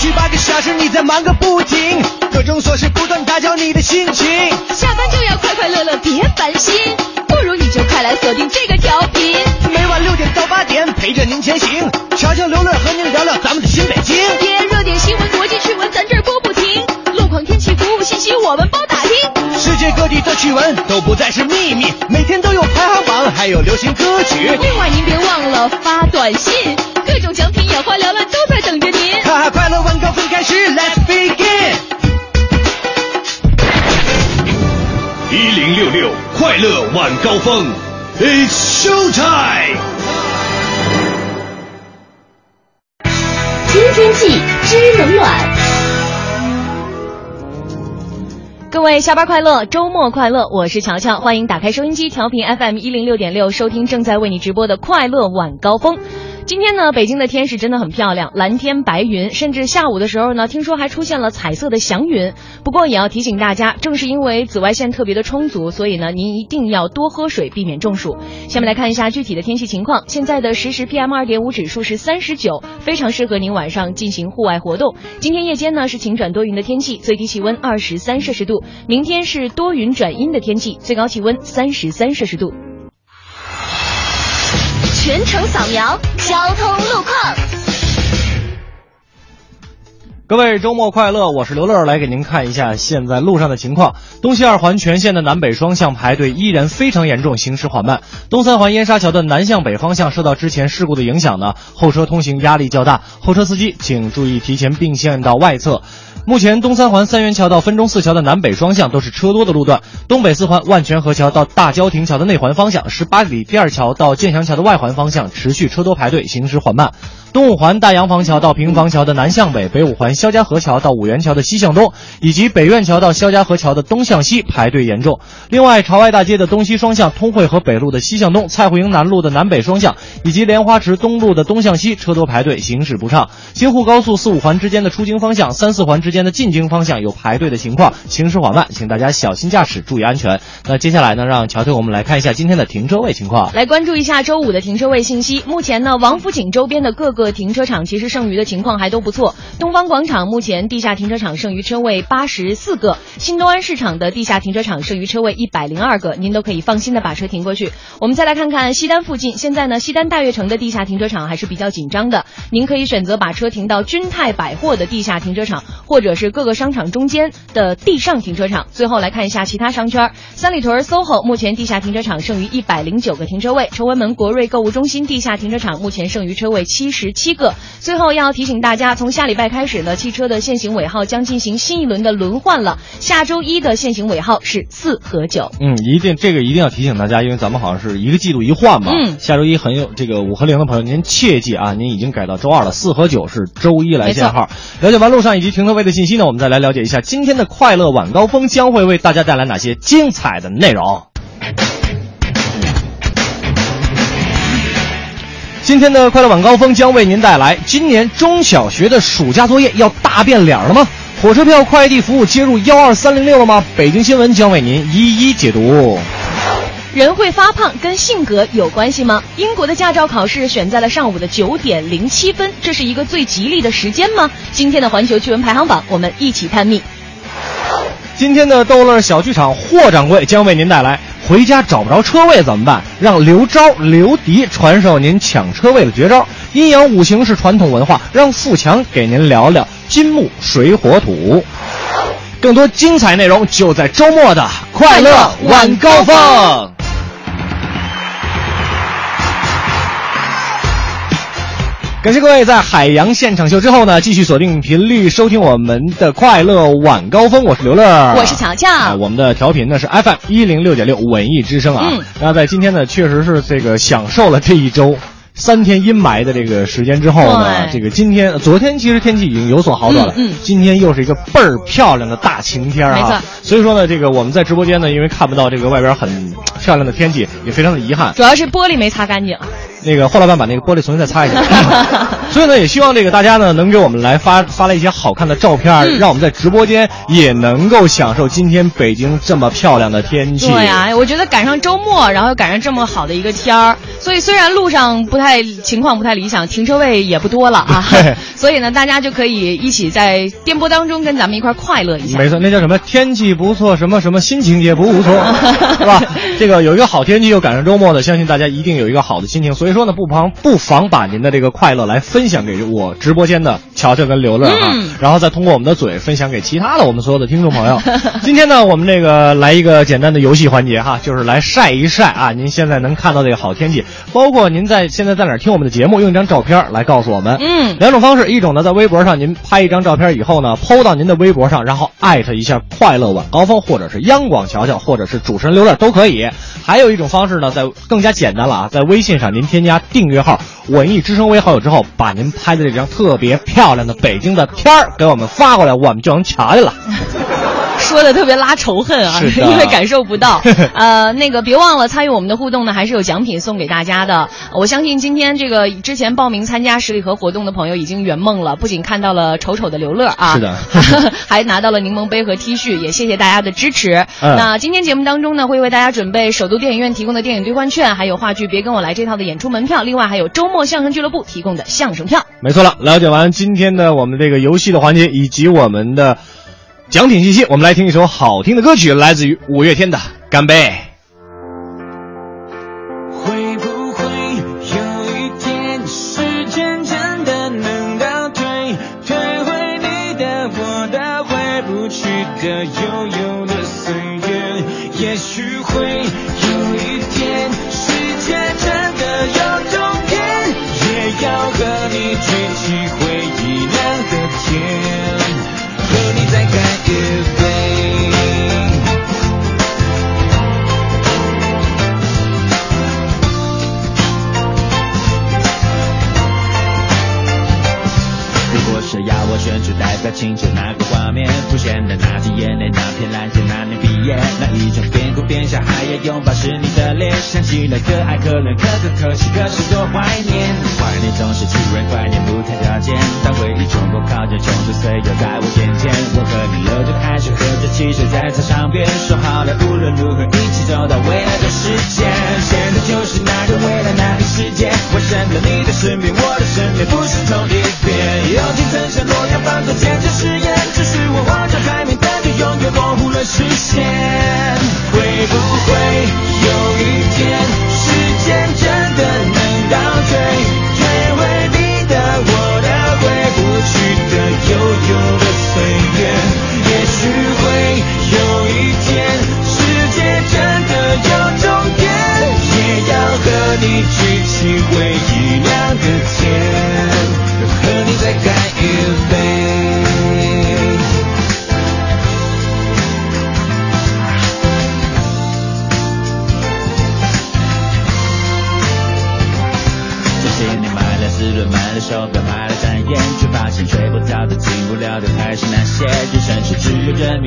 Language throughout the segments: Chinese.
去八个小时，你在忙个不停，各种琐事不断打搅你的心情。下班就要快快乐乐，别烦心，不如你就快来锁定这个调频，每晚六点到八点陪着您前行，悄悄刘乐和您聊聊咱们的新北京。别热点新闻、国际趣闻，咱这儿播不停，路况、天气、服务信息，我们包打听。世界各地的趣闻都不再是秘密，每天都有排行榜，还有流行歌曲。另外您别忘了发短信，各种奖品眼花缭乱都在等着您。哈哈，快乐晚高峰开始，Let's begin。一零六六快乐晚高峰，It's show time。知天气，知冷暖。各位下班快乐，周末快乐！我是乔乔，欢迎打开收音机，调频 FM 一零六点六，收听正在为你直播的快乐晚高峰。今天呢，北京的天是真的很漂亮，蓝天白云，甚至下午的时候呢，听说还出现了彩色的祥云。不过也要提醒大家，正是因为紫外线特别的充足，所以呢，您一定要多喝水，避免中暑。下面来看一下具体的天气情况。现在的实时 PM 二点五指数是三十九，非常适合您晚上进行户外活动。今天夜间呢是晴转多云的天气，最低气温二十三摄氏度。明天是多云转阴的天气，最高气温三十三摄氏度。全程扫描交通路况。各位周末快乐！我是刘乐，来给您看一下现在路上的情况。东西二环全线的南北双向排队依然非常严重，行驶缓慢。东三环燕莎桥的南向北方向受到之前事故的影响呢，后车通行压力较大，后车司机请注意提前并线到外侧。目前东三环三元桥到分钟寺桥的南北双向都是车多的路段，东北四环万泉河桥到大郊亭桥的内环方向，十八里第二桥到建祥桥的外环方向持续车多排队，行驶缓慢。东五环大洋房桥到平房桥的南向北，北五环肖家河桥到五元桥的西向东，以及北苑桥到肖家河桥的东向西排队严重。另外，朝外大街的东西双向、通惠河北路的西向东、蔡户营南路的南北双向，以及莲花池东路的东向西车多排队，行驶不畅。京沪高速四五环之间的出京方向、三四环之间的进京方向有排队的情况，行驶缓慢，请大家小心驾驶，注意安全。那接下来呢，让乔队我们来看一下今天的停车位情况。来关注一下周五的停车位信息。目前呢，王府井周边的各个个停车场其实剩余的情况还都不错。东方广场目前地下停车场剩余车位八十四个，新东安市场的地下停车场剩余车位一百零二个，您都可以放心的把车停过去。我们再来看看西单附近，现在呢，西单大悦城的地下停车场还是比较紧张的，您可以选择把车停到君泰百货的地下停车场，或者是各个商场中间的地上停车场。最后来看一下其他商圈，三里屯 SOHO 目前地下停车场剩余一百零九个停车位，崇文门国瑞购物中心地下停车场目前剩余车位七十七个。最后要提醒大家，从下礼拜开始呢，汽车的限行尾号将进行新一轮的轮换了。下周一的限行尾号是四和九。嗯，一定这个一定要提醒大家，因为咱们好像是一个季度一换嘛。嗯下周一很有这个五和零的朋友，您切记啊，您已经改到周二了，四和九是周一来限号。了解完路上以及停车位的信息呢，我们再来了解一下今天的快乐晚高峰将会为大家带来哪些精彩的内容。今天的快乐晚高峰将为您带来：今年中小学的暑假作业要大变脸了吗？火车票快递服务接入幺二三零六了吗？北京新闻将为您一一解读。人会发胖跟性格有关系吗？英国的驾照考试选在了上午的九点零七分，这是一个最吉利的时间吗？今天的环球趣闻排行榜，我们一起探秘。今天的逗乐小剧场，霍掌柜将为您带来：回家找不着车位怎么办？让刘钊、刘迪传授您抢车位的绝招。阴阳五行是传统文化，让富强给您聊聊金木水火土。更多精彩内容就在周末的快乐晚高峰。感谢各位在海洋现场秀之后呢，继续锁定频率收听我们的快乐晚高峰。我是刘乐，我是乔乔啊，我们的调频呢是 FM 一零六点六文艺之声啊。嗯那在今天呢，确实是这个享受了这一周。三天阴霾的这个时间之后呢，这个今天、昨天其实天气已经有所好转了，嗯嗯今天又是一个倍儿漂亮的大晴天啊！没错所以说呢，这个我们在直播间呢，因为看不到这个外边很漂亮的天气，也非常的遗憾。主要是玻璃没擦干净。那个霍老板把那个玻璃重新再擦一下。所以呢，也希望这个大家呢能给我们来发发来一些好看的照片，嗯让我们在直播间也能够享受今天北京这么漂亮的天气。对呀、我觉得赶上周末，然后又赶上这么好的一个天儿，所以虽然路上不太情况不太理想，停车位也不多了啊对，所以呢，大家就可以一起在电波当中跟咱们一块儿快乐一下。没错，那叫什么？天气不错，什么什么心情也不无错，是吧？这个有一个好天气又赶上周末的，相信大家一定有一个好的心情。所以说呢，不妨不妨把您的这个快乐来分享给我直播间的乔乔跟刘乐哈，嗯然后再通过我们的嘴分享给其他的我们所有的听众朋友。今天呢，我们这个来一个简单的游戏环节哈，就是来晒一晒啊，您现在能看到这个好天气，包括您在现在在哪儿听我们的节目，用一张照片来告诉我们。嗯两种方式，一种呢在微博上您拍一张照片以后呢，PO 到您的微博上，然后艾特一下快乐晚高峰，或者是央广乔乔，或者是主持人刘乐都可以。还有一种方式呢，在更加简单了啊，在微信上您添加订阅号“文艺之声”为好友之后，把您拍的这张特别漂亮的北京的天儿给我们发过来，我们就能瞧见了。说的特别拉仇恨啊，因为感受不到。呃，那个别忘了参与我们的互动呢，还是有奖品送给大家的。我相信今天这个之前报名参加十里河活动的朋友已经圆梦了，不仅看到了丑丑的刘乐啊，是的 还拿到了柠檬杯和 T 恤，也谢谢大家的支持。嗯那今天节目当中呢，会为大家准备首都电影院提供的电影兑换券，还有话剧《别跟我来》这套的演出门票，另外还有周末相声俱乐部提供的相声票。没错了，了解完今天的我们这个游戏的环节以及我们的奖品信息，我们来听一首好听的歌曲，来自于五月天的《干杯》。选出代表青春那个画面，浮现的那滴眼泪，那片蓝天，那，一种边哭边笑还要拥抱是你的脸，想起来可爱可怜可可可惜，可是多怀念。怀念总是突然怀念不太条件，当回忆冲破靠近，冲出岁月在我眼前，我和你流着汗水，喝着汽水在操场边，说好了无论如何一起走到未来的世界。现在就是那个未来那个世界，我站在你的身边，我的身边不是同一边。友情曾像诺亚方舟坚持誓言，只是我望着海，永远模糊了视线。会不会有一天，时间真的能倒退，退回你的、我的、回不去的、悠悠的岁月？也许会有一天，世界真的有终点，也要和你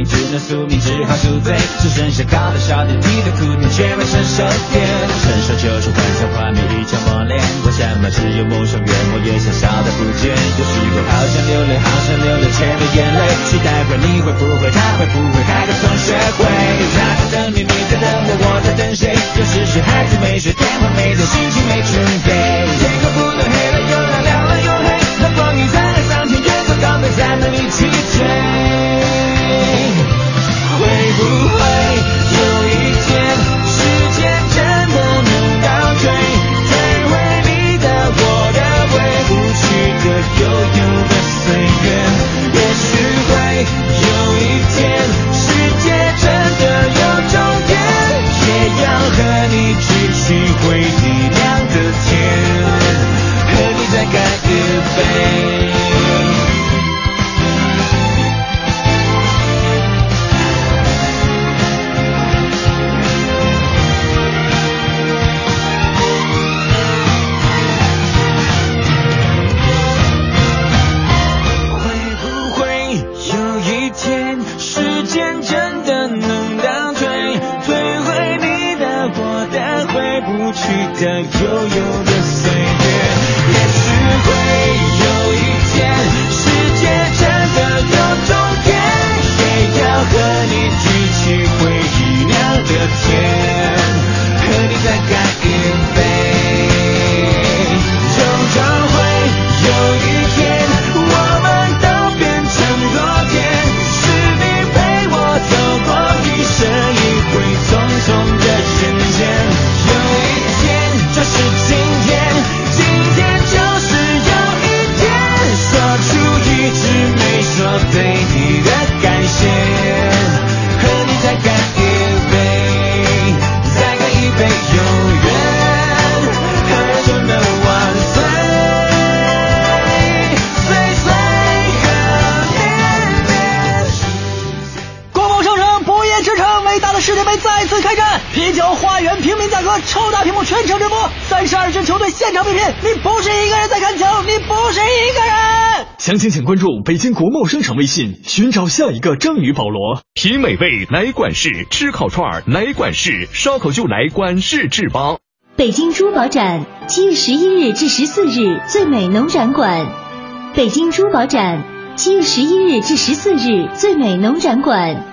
只，能宿命，只好宿醉。只剩下高的笑点，低的哭点却没成熟点。成熟就是幻想画面一场磨练，为什么只有梦想越磨越小，笑的不见？有时候好想流泪，好想流泪，却没眼泪。期待会你会不会，他会不会开个同学会？他在等你，你在等我，我在等谁？有时是孩子没睡，电话没接，心情没准备。天空不断黑了又亮，亮了又黑，那光阴在那上天，月色高飞，咱们一起追。会不会超大屏幕全程直播，三十二支球队现场比拼，你不是一个人在看球，你不是一个人。详情请关注北京国贸商场微信，寻找下一个章鱼保罗。品美味来管事，吃烤串来管事，烧烤就来管事制吧。北京珠宝展七月十一日至十四日最美农展馆，北京珠宝展七月十一日至十四日最美农展馆。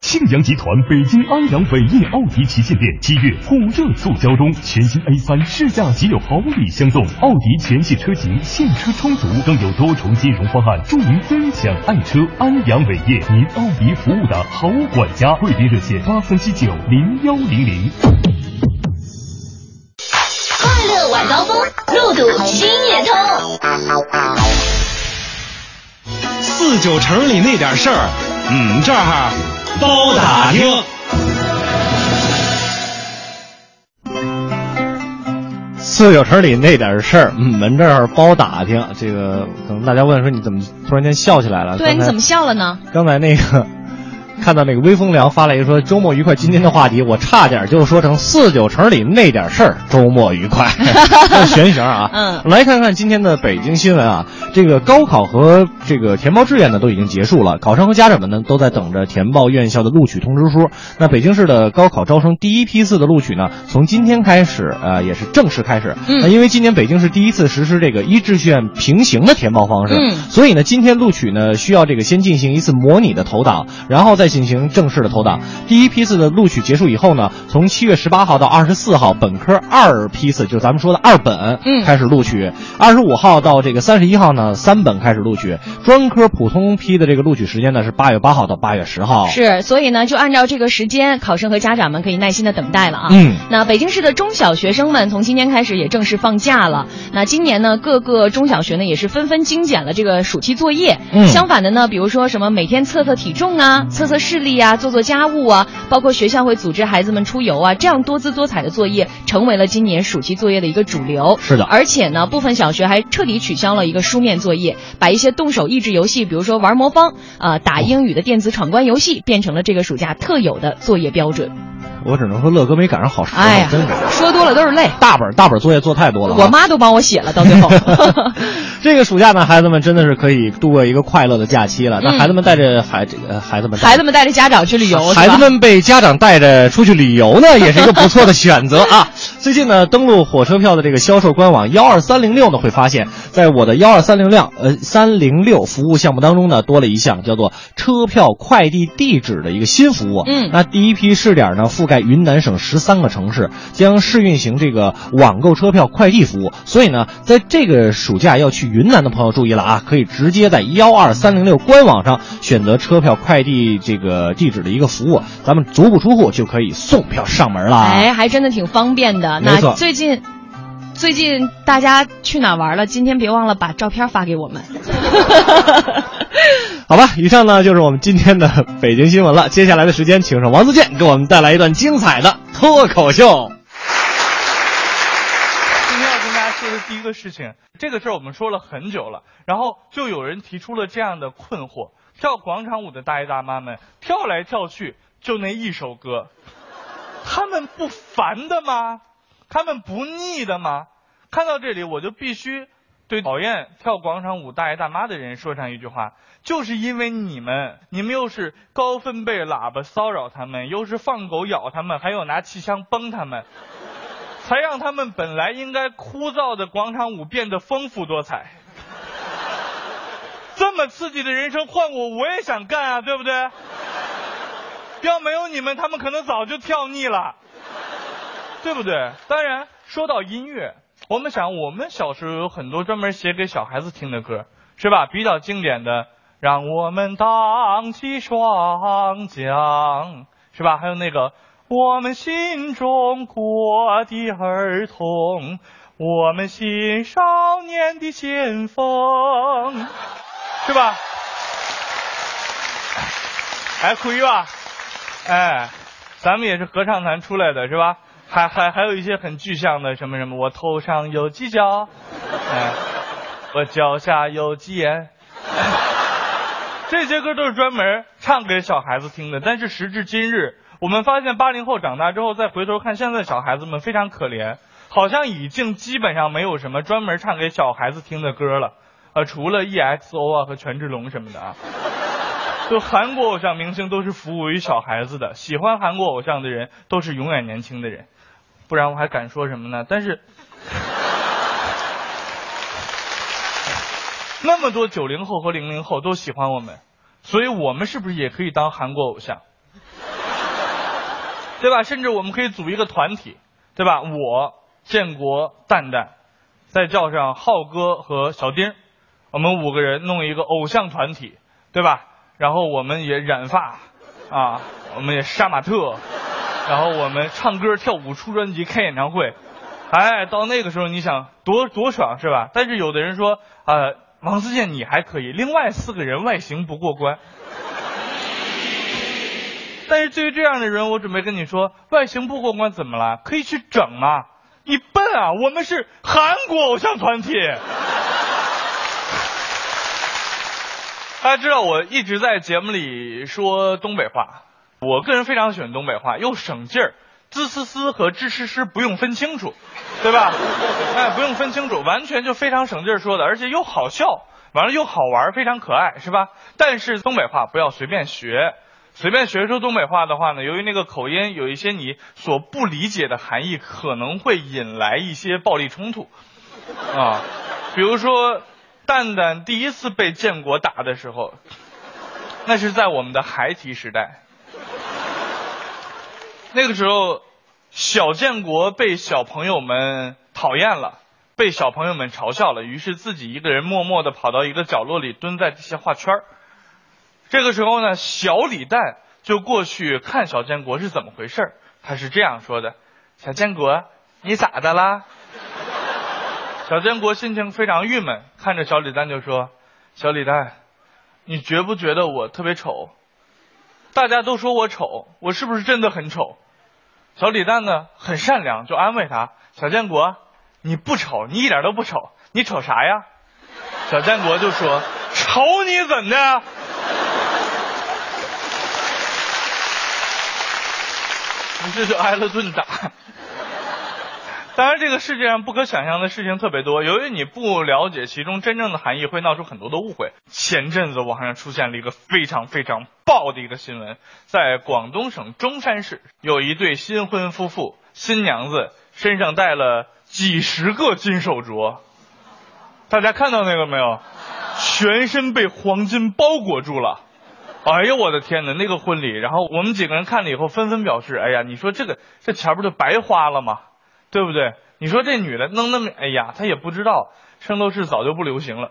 庆阳集团北京安阳伟业奥迪旗舰店七月火热促销中，全新 A 三试驾即有好礼相送，奥迪全系车型现车充足，更有多重金融方案助您分享爱车。安阳伟业，您奥迪服务的好管家，贵宾热线八三七九零幺零零。快乐晚高峰，路堵心也通。四九城里那点事儿，嗯，这儿包打听。四九城里那点事儿，嗯，门这儿包打听。这个可能大家问说你怎么突然间笑起来了？对，你怎么笑了呢？刚才那个 看到那个微风凉发了一个说周末愉快，今天的话题我差点就说成四九城里那点事儿，周末愉快，玄学啊。嗯来看看今天的北京新闻啊，这个高考和这个填报志愿呢都已经结束了，考生和家长们呢都在等着填报院校的录取通知书。那北京市的高考招生第一批次的录取呢，从今天开始，呃，也是正式开始。嗯那因为今年北京市第一次实施这个一志愿平行的填报方式，嗯所以呢，今天录取呢需要这个先进行一次模拟的投档，然后再进行正式的投档。第一批次的录取结束以后呢，从七月十八号到二十四号，本科二批次就是咱们说的二本，嗯开始录取。二十五号到这个三十一号呢，三本开始录取。专科普通批的这个录取时间呢是八月八号到八月十号。是，所以呢，就按照这个时间，考生和家长们可以耐心的等待了啊。嗯那北京市的中小学生们从今天开始也正式放假了。那今年呢，各个中小学呢也是纷纷精简了这个暑期作业。嗯相反的呢，比如说什么每天测测体重啊、测测视力啊、做做家务啊，包括学校会组织孩子们出游啊，这样多姿多彩的作业成为了今年暑期作业的一个主流。是的而且呢，部分小学还彻底取消了一个书面作业，把一些动手益智游戏，比如说玩魔方、呃打英语的电子闯关游戏，变成了这个暑假特有的作业标准。我只能说乐哥没赶上好时候，说多了都是泪。大本大本作业做太多了啊。我妈都帮我写了，到最后。这个暑假呢，孩子们真的是可以度过一个快乐的假期了。那嗯孩子们带着孩这个孩子们孩子们带着家长去旅游，孩子们被家长带着出去旅游呢，也是一个不错的选择啊。最近呢，登录火车票的这个销售官网幺二三零六呢，会发现，在我的幺二三零六呃三零六服务项目当中呢，多了一项叫做车票快递地址的一个新服务。嗯那第一批试点呢，覆盖云南省十三个城市，将试运行这个网购车票快递服务。所以呢，在这个暑假要去云南的朋友注意了啊，可以直接在幺二三零六官网上选择车票快递这个地址的一个服务，咱们足不出户就可以送票上门了。哎，还真的挺方便的。那最近。最近大家去哪玩了？今天别忘了把照片发给我们。好吧，以上呢就是我们今天的北京新闻了。接下来的时间，请上王自健给我们带来一段精彩的脱口秀。今天要跟大家说的第一个事情，这个事儿我们说了很久了，然后就有人提出了这样的困惑：跳广场舞的大爷大妈们跳来跳去就那一首歌，他们不烦的吗？他们不腻的吗？看到这里，我就必须对讨厌跳广场舞大爷大妈的人说上一句话，就是因为你们，你们又是高分贝喇叭骚扰他们，又是放狗咬他们，还有拿气枪崩他们。才让他们本来应该枯燥的广场舞变得丰富多彩。这么刺激的人生，换我我也想干啊，对不对？要没有你们，他们可能早就跳腻了，对不对？当然，说到音乐，我们想，我们小时候有很多专门写给小孩子听的歌，是吧？比较经典的，让我们荡起双桨，是吧？还有那个。我们新中国的儿童，我们新少年的先锋，是吧？还可以吧？哎，咱们也是合唱团出来的是吧？还还还有一些很具象的什么什么，我头上有犄角，哎，我脚下有鸡眼，这些歌都是专门唱给小孩子听的。但是时至今日，我们发现八零后长大之后再回头看现在小孩子们非常可怜，好像已经基本上没有什么专门唱给小孩子听的歌了，呃，除了 EXO 啊和权志龙什么的啊。就韩国偶像明星都是服务于小孩子的，喜欢韩国偶像的人都是永远年轻的人。不然我还敢说什么呢？但是，那么多九零后和零零后都喜欢我们，所以我们是不是也可以当韩国偶像？对吧？甚至我们可以组一个团体，对吧？我建国蛋蛋，再叫上浩哥和小丁，我们五个人弄一个偶像团体，对吧？然后我们也染发，啊，我们也杀马特。然后我们唱歌跳舞出专辑开演唱会，哎，到那个时候你想多多爽是吧？但是有的人说，呃，王自健你还可以，另外四个人外形不过关。但是对于这样的人，我准备跟你说，外形不过关怎么了？可以去整啊？你笨啊！我们是韩国偶像团体。大家知道我一直在节目里说东北话。我个人非常喜欢东北话，又省劲儿，滋嘶嘶和吱吱吱不用分清楚，对吧？哎，不用分清楚，完全就非常省劲儿说的，而且又好笑，完了又好玩，非常可爱，是吧？但是东北话不要随便学，随便学说东北话的话呢，由于那个口音有一些你所不理解的含义，可能会引来一些暴力冲突啊。比如说，蛋蛋第一次被建国打的时候，那是在我们的孩提时代。那个时候，小建国被小朋友们讨厌了，被小朋友们嘲笑了，于是自己一个人默默的跑到一个角落里，蹲在地下画圈这个时候呢，小李诞就过去看小建国是怎么回事他是这样说的：“小建国，你咋的啦？” 小建国心情非常郁闷，看着小李诞就说：“小李诞，你觉不觉得我特别丑？”大家都说我丑，我是不是真的很丑？小李诞呢，很善良，就安慰他：“小建国，你不丑，你一点都不丑，你丑啥呀？”小建国就说：“丑你怎的？”于是就挨了顿打。当然，这个世界上不可想象的事情特别多。由于你不了解其中真正的含义，会闹出很多的误会。前阵子网上出现了一个非常非常爆的一个新闻，在广东省中山市有一对新婚夫妇，新娘子身上戴了几十个金手镯，大家看到那个没有？全身被黄金包裹住了。哎呦我的天哪！那个婚礼，然后我们几个人看了以后，纷纷表示：哎呀，你说这个这钱不就白花了吗？对不对？你说这女的弄那么，哎呀，她也不知道圣斗士早就不流行了。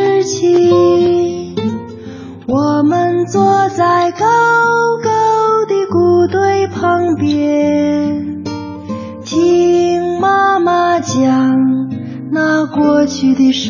过去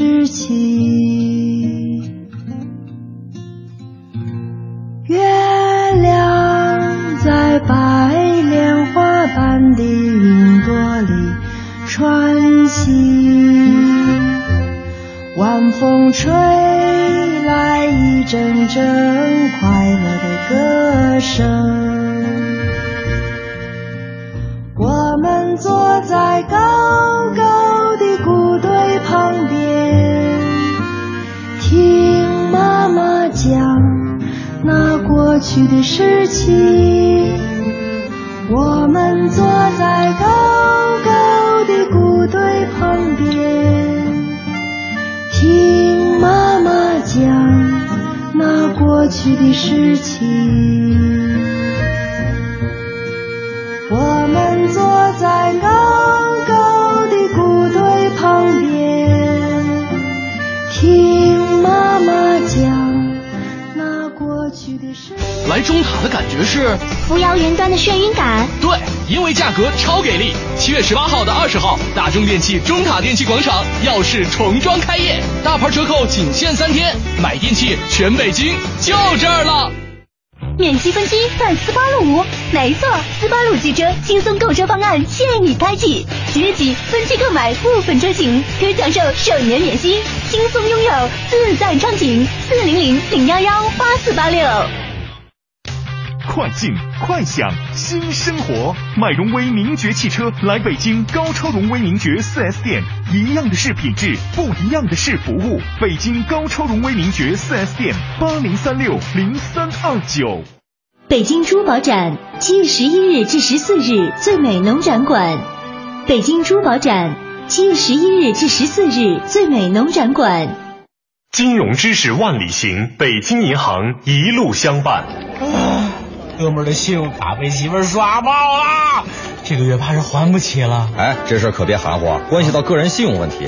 大中电器中塔电器广场耀世重装开业，大牌折扣仅限三天，买电器全北京就这儿了。免息分期办斯巴鲁五，没错，斯巴鲁汽车轻松购车方案现已开启，即日起分期购买部分车型，可享受首年免息，轻松拥有自在畅景。四零零零幺幺八四八六。快进快享新生活，买荣威名爵汽车来北京高超荣威名爵 4S 店，一样的是品质，不一样的是服务。北京高超荣威名爵 4S 店八零三六零三二九。北京珠宝展七月十一日至十四日最美农展馆，北京珠宝展七月十一日至十四日最美农展馆。金融知识万里行，北京银行一路相伴。哥们的信用卡被媳妇儿刷爆了，这个月怕是还不起了。哎，这事可别含糊啊，关系到个人信用问题。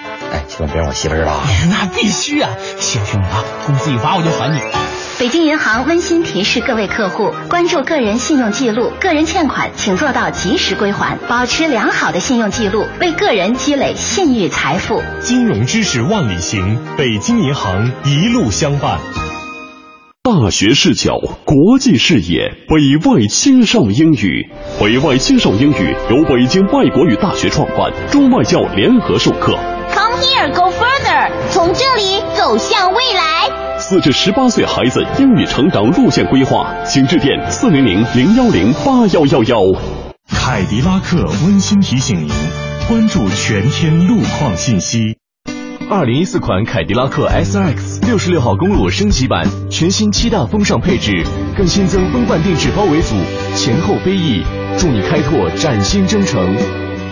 哎，千万别让我媳妇知道啊。那必须啊！谢谢兄弟啊，工资一发我就还你。北京银行温馨提示各位客户：关注个人信用记录，个人欠款请做到及时归还，保持良好的信用记录，为个人积累信誉财富。金融知识万里行，北京银行一路相伴。大学视角，国际视野，北外青少英语。北外青少英语由北京外国语大学创办，中外教联合授课。Come here, go further，从这里走向未来。四至十八岁孩子英语成长路线规划，请致电四零零零幺零八幺幺幺。凯迪拉克温馨提醒您，关注全天路况信息。二零一四款凯迪拉克 SRX 六十六号公路升级版，全新七大风尚配置，更新增风范定制包围组，前后飞翼，助你开拓崭新征程。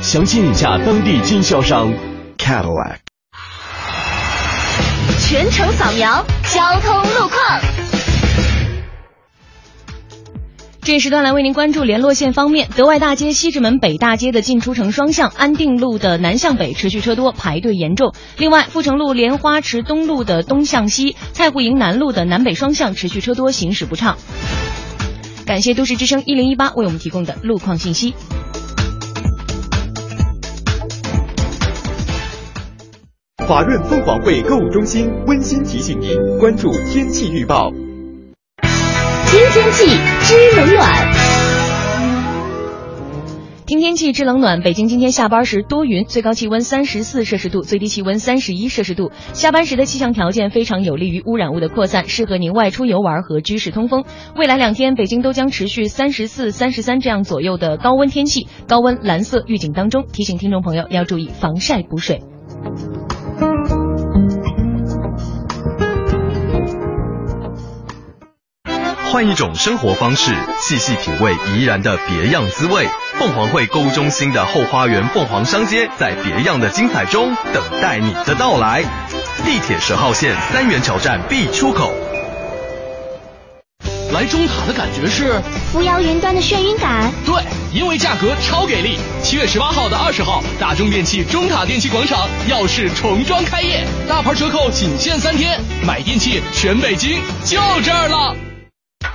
详情请洽当地经销商 Cadillac。全程扫描交通路况。这一时段来为您关注联络线方面，德外大街、西直门北大街的进出城双向，安定路的南向北持续车多，排队严重。另外，阜成路莲花池东路的东向西，蔡湖营南路的南北双向持续车多，行驶不畅。感谢都市之声一零一八为我们提供的路况信息。华润凤凰汇购物中心温馨提醒您关注天气预报。听天气知冷暖。听天气知冷暖，北京今天下班时多云，最高气温三十四摄氏度，最低气温三十一摄氏度。下班时的气象条件非常有利于污染物的扩散，适合您外出游玩和居室通风。未来两天，北京都将持续三十四、三十三这样左右的高温天气，高温蓝色预警当中，提醒听众朋友要注意防晒补水。换一种生活方式，细细品味怡然的别样滋味。凤凰汇购物中心的后花园凤凰商街，在别样的精彩中等待你的到来。地铁十号线三元桥站 B 出口。来中塔的感觉是扶摇云端的眩晕感。对，因为价格超给力。七月十八号到二十号，大中电器中塔电器广场耀世重装开业，大牌折扣仅限三天，买电器全北京就这儿了。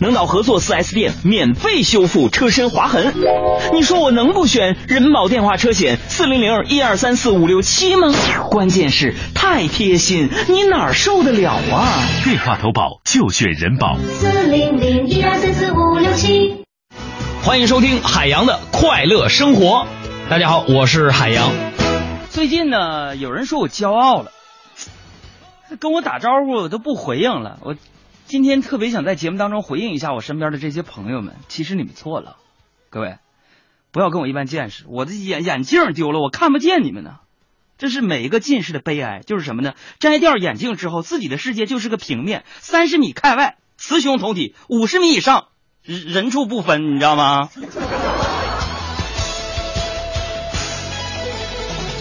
能到合作 4S 店免费修复车身划痕。你说我能不选人保电话车险四零零一二三四五六七吗？关键是太贴心，你哪儿受得了啊？电话投保就选人保。四零零一二三四五六七。欢迎收听海洋的快乐生活。大家好，我是海洋。最近呢，有人说我骄傲了，跟我打招呼都不回应了。我今天特别想在节目当中回应一下我身边的这些朋友们，其实你们错了，各位，不要跟我一般见识。我的眼眼镜丢了，我看不见你们呢。这是每一个近视的悲哀，就是什么呢？摘掉眼镜之后，自己的世界就是个平面，三十米开外雌雄同体，五十米以上人人畜不分，你知道吗？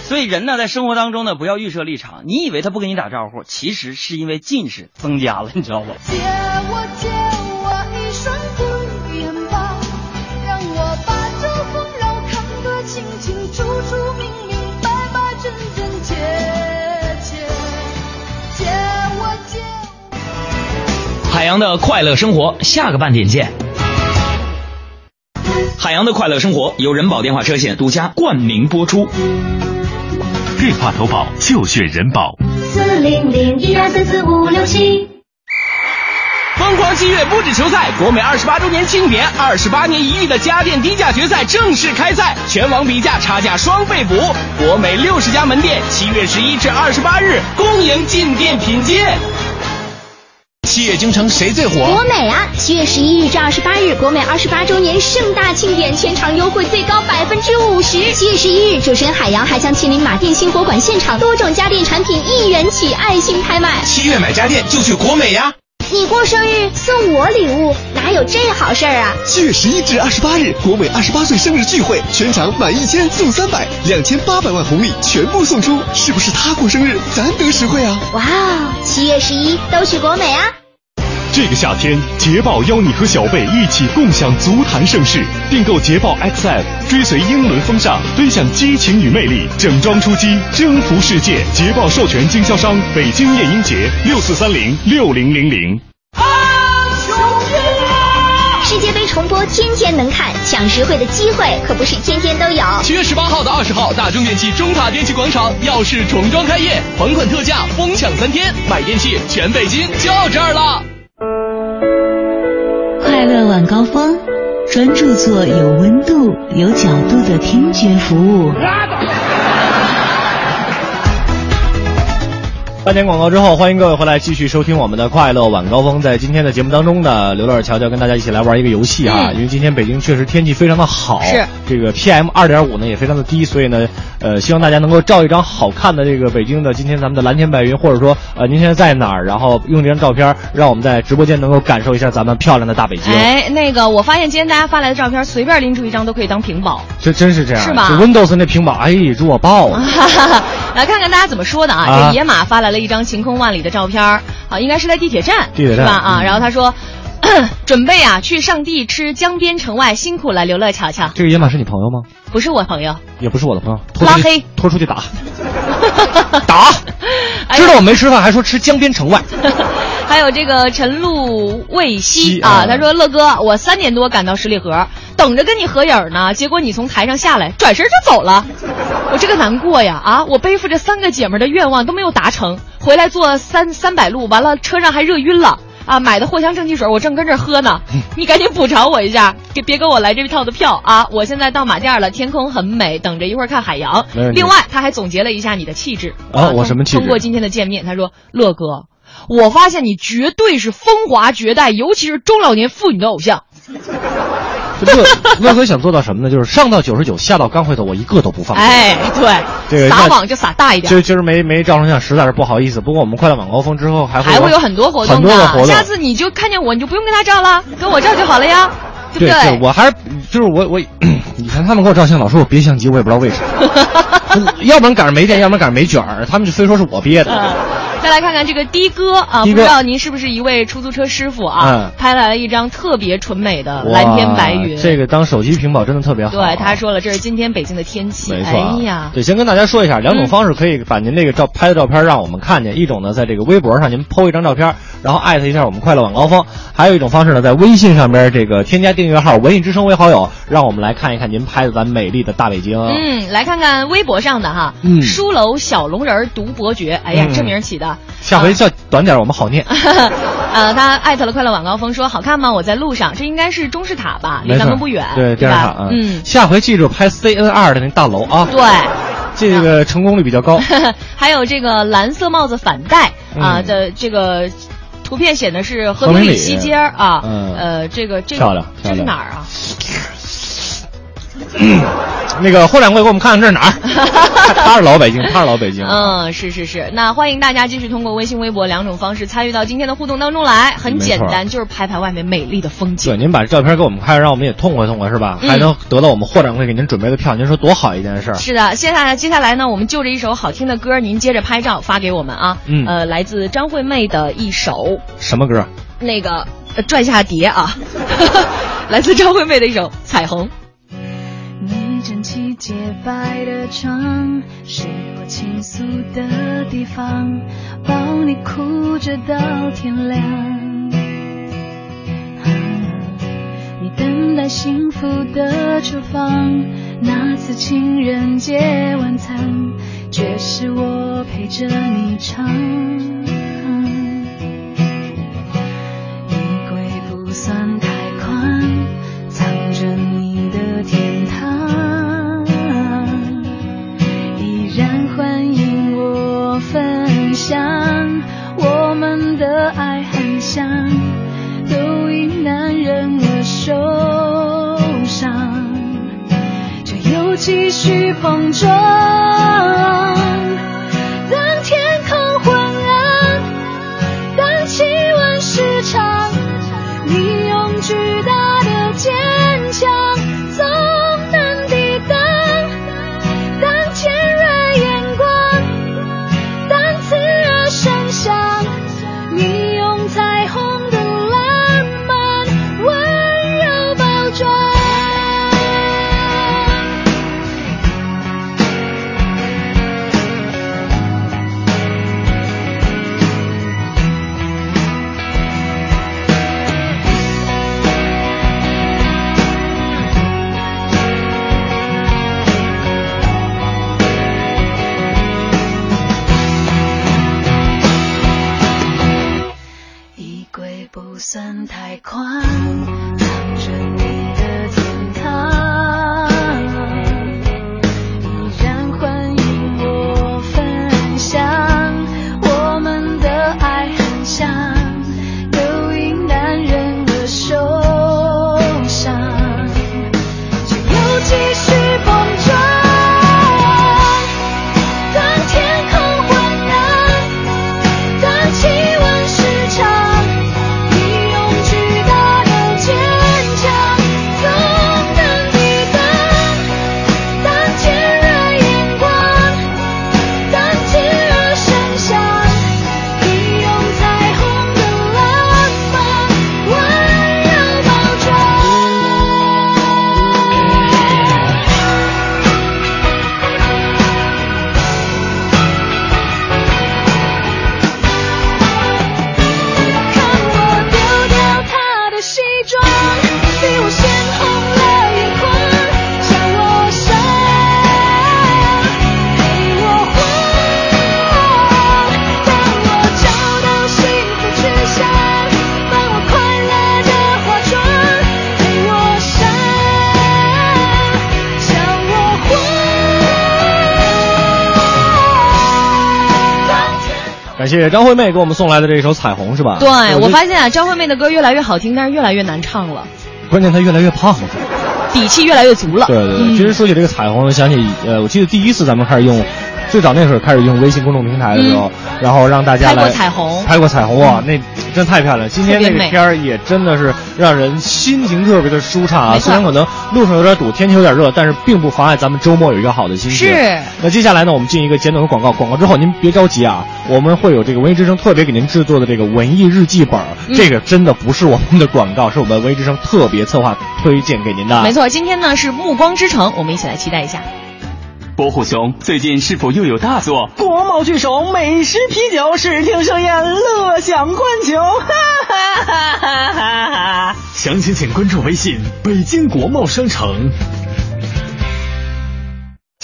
所以人呢，在生活当中呢，不要预设立场。你以为他不跟你打招呼，其实是因为近视增加了，你知道不？借我借我一双独眼吧，让我把这纷扰看得清清楚楚、明明白白、真真切切。借我借海洋的快乐生活，下个半点见。海洋的快乐生活由人保电话车险独家冠名播出。电话投保就选人保。四零零一二三四五六七。疯狂七月不止球赛，国美二十八周年庆典，二十八年一遇的家电低价决赛正式开赛，全网比价，差价双倍补。国美六十家门店，七月十一至二十八日恭迎进店品鉴。七月京城谁最火？国美啊！七月十一日至二十八日，国美二十八周年盛大庆典，全场优惠最高百分之五十。七月十一日，主持人海洋还将亲临马甸新火馆现场，多种家电产品一元起爱心拍卖。七月买家电就去国美呀！你过生日送我礼物，哪有这好事儿啊？七月十一至二十八日，国美二十八岁生日聚会，全场满一千送三百，两千八百万红利全部送出，是不是他过生日，咱得实惠啊？哇哦！七月十一都去国美啊！这个夏天，捷豹邀你和小贝一起共享足坛盛世。订购捷豹 XF，追随英伦风尚，分享激情与魅力，整装出击，征服世界。捷豹授权经销商北京夜莺节六四三零六零零零。世界杯重播天天能看，抢实惠的机会可不是天天都有。七月十八号到二十号，大中电器中塔电器广场耀世重装开业，款款特价，疯抢三天，买电器全北京就这儿了。快乐晚高峰，专注做有温度、有角度的听觉服务。半点广告之后，欢迎各位回来继续收听我们的快乐晚高峰。在今天的节目当中呢，刘乐、乔乔跟大家一起来玩一个游戏啊，因为今天北京确实天气非常的好，是这个 PM 二点五呢也非常的低，所以呢，呃，希望大家能够照一张好看的这个北京的今天咱们的蓝天白云，或者说呃您现在在哪儿，然后用这张照片，让我们在直播间能够感受一下咱们漂亮的大北京。哎，那个我发现今天大家发来的照片，随便拎出一张都可以当屏保。这真是这样，是吧这 Windows 那屏保，哎，弱爆了。来看看大家怎么说的啊！啊这野马发来了一张晴空万里的照片儿，啊，应该是在地铁站，地铁站是吧？啊，嗯然后他说，准备啊去上地吃江边城外，辛苦了，刘乐瞧瞧。这个野马是你朋友吗？不是我朋友，也不是我的朋友，拖拉黑，拖出去打，打！知道我没吃饭，还说吃江边城外。还有这个陈露未西西啊啊，他说乐哥，我三点多赶到十里河，等着跟你合影呢，结果你从台上下来，转身就走了，我这个难过呀啊！我背负着三个姐们的愿望都没有达成，回来坐三三百路，完了车上还热晕了。啊，买的藿香正气水，我正跟这儿喝呢，你赶紧补偿我一下，别别给我来这一套的票啊！我现在到马甸了，天空很美，等着一会儿看海洋另外，他还总结了一下你的气质啊我什么气质通过今天的见面，他说：“乐哥，我发现你绝对是风华绝代，尤其是中老年妇女的偶像。乐乐哥想做到什么呢？就是上到九十九，下到刚回头，我一个都不放。哎，对，这个撒网就撒大一点就。今儿没没照成像，实在是不好意思。不过我们快乐晚高峰之后还会还会有很多活动很多的活动。下次你就看见我，你就不用跟他照了，跟我照就好了呀，对不对对？我还是就是我我，以前他们给我照相老说我别相机，我也不知道为啥，要不然赶上没电，要不然赶上没卷儿，他们就非说是我憋的。再来看看这个的哥啊，不知道您是不是一位出租车师傅啊？嗯拍来了一张特别纯美的蓝天白云。这个当手机屏保真的特别好。对，他说了，这是今天北京的天气。没错、啊，哎呀，对，先跟大家说一下，两种方式可以把您这个照拍的照片让我们看见。一种呢，在这个微博上您 PO 一张照片，然后艾特一下我们快乐晚高峰；还有一种方式呢，在微信上边这个添加订阅号“文艺之声”为好友，让我们来看一看您拍的咱美丽的大北京。嗯，来看看微博上的哈，嗯，书楼小龙人读伯爵，哎呀，嗯这名起的。下回叫短点，我们好念。呃，他艾特了快乐晚高峰，说好看吗？我在路上，这应该是中式塔吧，离咱们不远，对，对吧？嗯，下回记住拍 CNR 的那大楼啊。对，这个成功率比较高。还有这个蓝色帽子反戴啊嗯的这个图片显的是和和平里西街啊，嗯呃，这个这个漂亮这是哪儿啊？那个霍掌柜给我们看看这是哪儿？他是老北京，他是老北京。嗯，是是是。那欢迎大家继续通过微信、微博两种方式参与到今天的互动当中来，很简单，就是拍拍外面美丽的风景。对，您把这照片给我们拍，让我们也痛快痛快，是吧？嗯还能得到我们霍掌柜给您准备的票，您说多好一件事儿。是的，接下来接下来呢，我们就着一首好听的歌，您接着拍照发给我们啊。嗯呃，来自张惠妹的一首什么歌？那个呃转下碟啊，来自张惠妹的一首《彩虹》。你整齐洁白的床，是我倾诉的地方，抱你哭着到天亮。你等待幸福的厨房，那次情人节晚餐，却是我陪着你唱。衣柜不算继续碰撞。感谢张惠妹给我们送来的这一首《彩虹》，是吧？对，我发现啊，张惠妹的歌越来越好听，但是越来越难唱了，关键她越来越胖了。底气越来越足了。对对对，嗯其实说起这个彩虹，我想起呃，我记得第一次咱们开始用最早那会儿开始用微信公众平台的时候，然后让大家来嗯拍过彩虹拍过彩虹哇，那真太漂亮。今天那个天儿也真的是让人心情特别的舒畅啊。虽然可能路上有点堵，天气有点热，但是并不妨碍咱们周末有一个好的心情。是。那接下来呢，我们进一个简短的广告，广告之后您别着急啊，我们会有这个文艺之声特别给您制作的这个文艺日记本，嗯这个真的不是我们的广告，是我们文艺之声特别策划推荐给您的。没错，今天呢是《暮光之城》，我们一起来期待一下。伯虎兄最近是否又有大作？国贸巨首，美食啤酒，视听盛宴，乐享观球，哈哈哈哈哈哈！详情请关注微信“北京国贸商城”。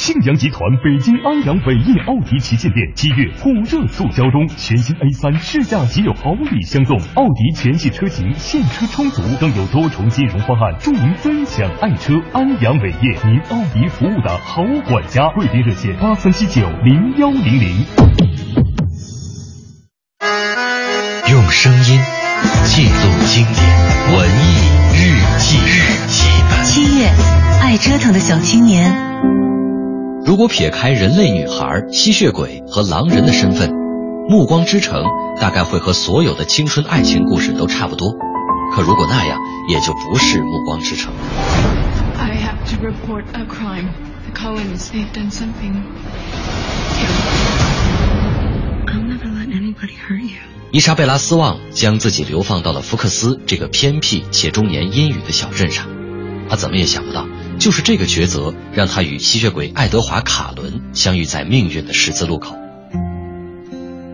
庆阳集团北京安阳伟业奥迪旗舰店七月火热促销中，全新 A 三试驾即有好礼相送，奥迪全系车型现车充足，更有多重金融方案助您分享爱车。安阳伟业，您奥迪服务的好管家，贵宾热线八三七九零幺零零。用声音记录经典，文艺日记日记本。七月，爱折腾的小青年。如果撇开人类女孩、吸血鬼和狼人的身份，《暮光之城》大概会和所有的青春爱情故事都差不多。可如果那样，也就不是《暮光之城》。I have to report a crime. The Cullens, they've done something. I'll never let anybody hurt you. 伊莎贝拉·斯旺将自己流放到了福克斯这个偏僻且终年阴雨的小镇上。他怎么也想不到，就是这个抉择让他与吸血鬼爱德华·卡伦相遇在命运的十字路口。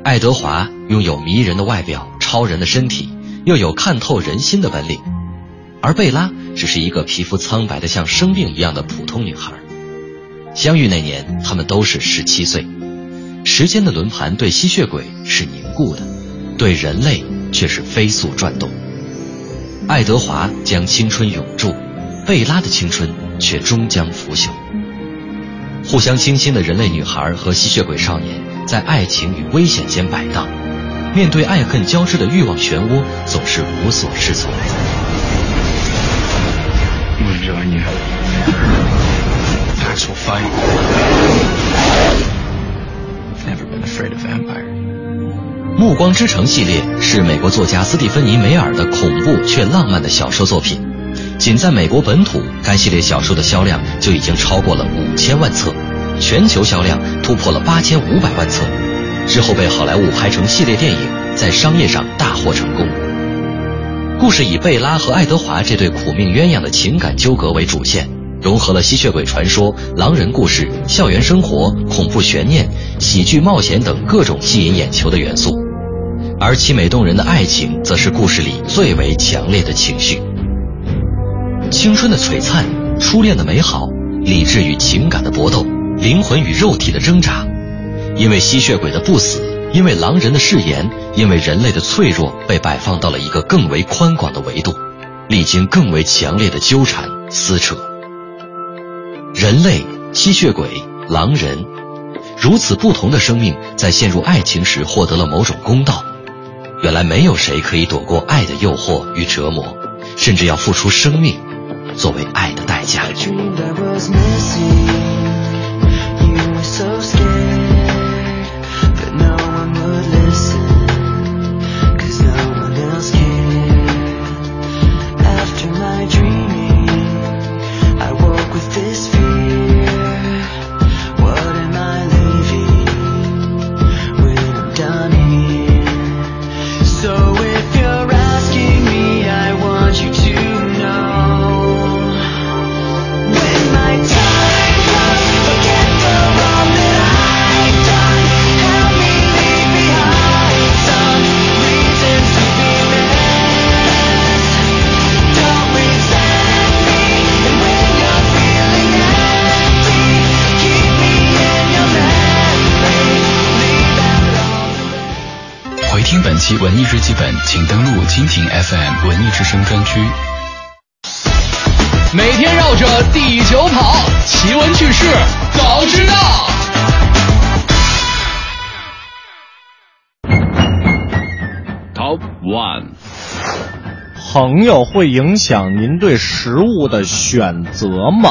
爱德华拥有迷人的外表、超人的身体，又有看透人心的本领，而贝拉只是一个皮肤苍白的像生病一样的普通女孩。相遇那年，他们都是十七岁。时间的轮盘对吸血鬼是凝固的，对人类却是飞速转动。爱德华将青春永驻，贝拉的青春却终将腐朽。互相倾心的人类女孩和吸血鬼少年，在爱情与危险间摆荡，面对爱恨交织的欲望漩涡，总是无所适从。Fight. I've never been afraid of vampires.《暮光之城》系列是美国作家斯蒂芬妮·梅尔的恐怖却浪漫的小说作品。仅在美国本土，该系列小说的销量就已经超过了五千万册，全球销量突破了八千五百万册。之后被好莱坞拍成系列电影，在商业上大获成功。故事以贝拉和爱德华这对苦命鸳鸯的情感纠葛为主线，融合了吸血鬼传说、狼人故事、校园生活、恐怖悬念、喜剧冒险等各种吸引眼球的元素。而凄美动人的爱情，则是故事里最为强烈的情绪。青春的璀璨，初恋的美好，理智与情感的搏斗，灵魂与肉体的挣扎。因为吸血鬼的不死，因为狼人的誓言，因为人类的脆弱，被摆放到了一个更为宽广的维度，历经更为强烈的纠缠撕扯。人类、吸血鬼、狼人，如此不同的生命，在陷入爱情时获得了某种公道。原来没有谁可以躲过爱的诱惑与折磨，甚至要付出生命作为爱的代价。 dreamed I was missing. You were so scared, but no one would listen. 日记本，请登录蜻蜓 FM 文艺之声专区。每天绕着地球跑，奇闻趣事早知道。Top One，朋友会影响您对食物的选择吗？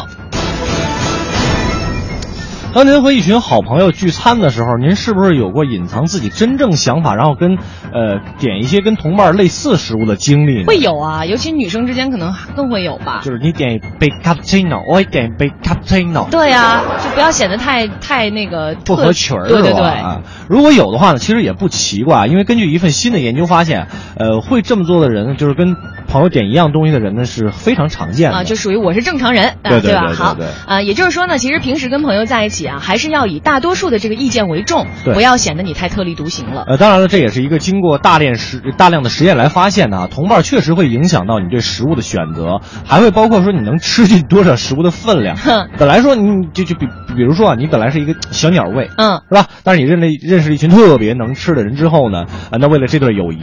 当您和一群好朋友聚餐的时候，您是不是有过隐藏自己真正想法，然后跟呃点一些跟同伴类似食物的经历呢？会有啊，尤其女生之间可能更会有吧。就是你点一杯 cappuccino，我也点一杯 cappuccino。对呀、就不要显得太太那个不合群儿，对对对。啊，如果有的话呢，其实也不奇怪，因为根据一份新的研究发现，呃，会这么做的人，就是跟朋友点一样东西的人呢，是非常常见的。啊，就属于我是正常人？对对对对好对啊，也就是说呢，其实平时跟朋友在一起啊，还是要以大多数的这个意见为重，对不要显得你太特立独行了。呃，当然了，这也是一个经过大量实大量的实验来发现的啊。同伴确实会影响到你对食物的选择，还会包括说你能吃进多少食物的分量。哼本来说你就就比比如说啊，你本来是一个小鸟胃，嗯，是吧？但是你认了认识了一群特别能吃的人之后呢，啊，那为了这段友谊，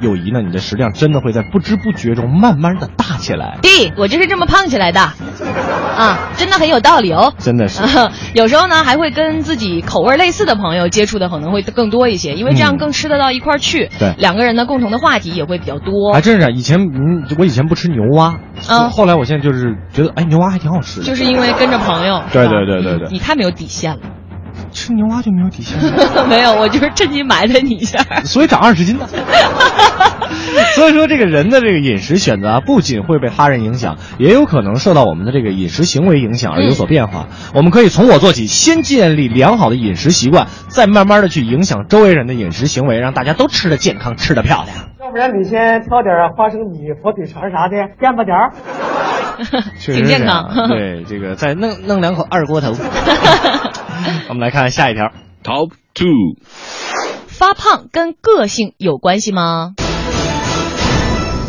友谊呢，你的食量真的会在不知不觉中慢慢的大起来。弟，我就是这么胖起来的，啊，真的很有道理哦。真的是，啊，有时候呢，还会跟自己口味类似的朋友接触的可能会更多一些，因为这样嗯更吃得到一块儿去。对两个人的共同的话题也会比较多。还真是啊。以前嗯，我以前不吃牛蛙，嗯后来我现在就是觉得，哎，牛蛙还挺好吃的。就是因为跟着朋友。对对对对对嗯你太没有底线了。吃牛蛙就没有底线了。没有，我就是趁机埋汰你一下。所以长二十斤呢。所以说，这个人的这个饮食选择啊，不仅会被他人影响，也有可能受到我们的这个饮食行为影响而有所变化。我们可以从我做起，先建立良好的饮食习惯，再慢慢的去影响周围人的饮食行为，让大家都吃的健康，吃的漂亮。要不然你先挑点花生米、火腿肠啥的，垫吧点儿。挺健康对，这个再弄弄两口二锅头。我们来看下一条，Top Two。发胖跟个性有关系吗？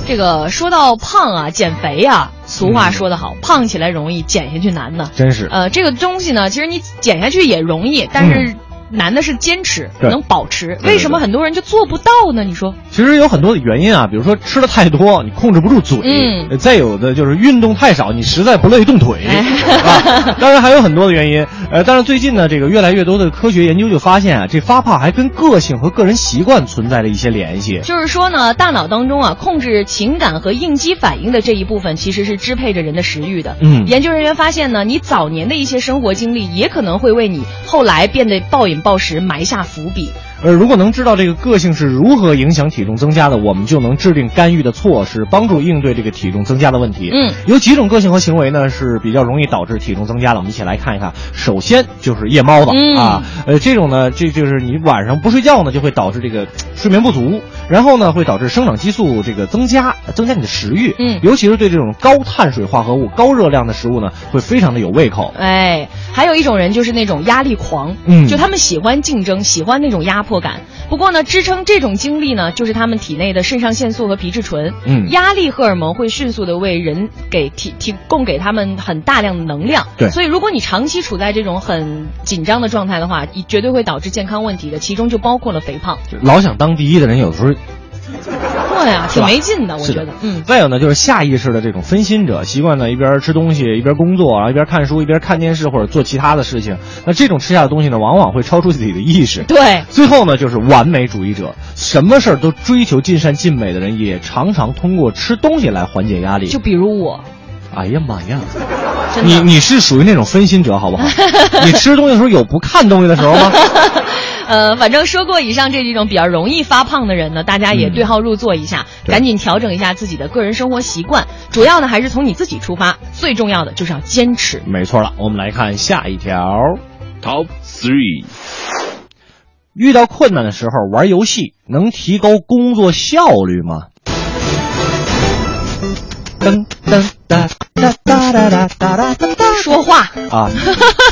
这个说到胖啊，减肥啊，俗话说得好，胖起来容易，减下去难呢。真是呃，这个东西呢，其实你减下去也容易，但是难的是坚持，能保持。为什么很多人就做不到呢？你说？其实有很多的原因啊，比如说吃的太多，你控制不住嘴；嗯呃再有的就是运动太少，你实在不乐意动腿、哎啊。当然还有很多的原因，呃，但是最近呢，这个越来越多的科学研究就发现啊，这发胖还跟个性和个人习惯存在着一些联系。就是说呢，大脑当中啊，控制情感和应激反应的这一部分，其实是支配着人的食欲的。嗯研究人员发现呢，你早年的一些生活经历，也可能会为你后来变得暴饮爆时埋下伏笔。呃，如果能知道这个个性是如何影响体重增加的，我们就能制定干预的措施，帮助应对这个体重增加的问题。嗯，有几种个性和行为呢是比较容易导致体重增加的，我们一起来看一看。首先就是夜猫子、嗯啊，呃，这种呢，这就是你晚上不睡觉呢，就会导致这个睡眠不足，然后呢会导致生长激素这个增加，增加你的食欲。嗯尤其是对这种高碳水化合物、高热量的食物呢，会非常的有胃口。哎，还有一种人就是那种压力狂，嗯就他们喜欢竞争，喜欢那种压迫感。不过呢，支撑这种经历呢，就是他们体内的肾上腺素和皮质醇。嗯压力荷尔蒙会迅速的为人给提提供给他们很大量的能量。对所以如果你长期处在这种很紧张的状态的话，你绝对会导致健康问题的，其中就包括了肥胖。老想当第一的人，有时候对呀，挺没劲的，我觉得。嗯。再有呢，就是下意识的这种分心者，习惯呢一边吃东西一边工作，然后一边看书一边看电视或者做其他的事情。那这种吃下的东西呢，往往会超出自己的意识。对，最后呢，就是完美主义者，什么事儿都追求尽善尽美的人，也常常通过吃东西来缓解压力。就比如我，哎呀妈呀，你你是属于那种分心者，好不好？你吃东西的时候有不看东西的时候吗？呃，反正说过以上这几种比较容易发胖的人呢，大家也嗯对号入座一下，对赶紧调整一下自己的个人生活习惯。主要呢还是从你自己出发，最重要的就是要坚持。没错了，我们来看下一条。Top Three。遇到困难的时候玩游戏能提高工作效率吗？噔噔哒哒哒哒哒哒哒哒，说话啊，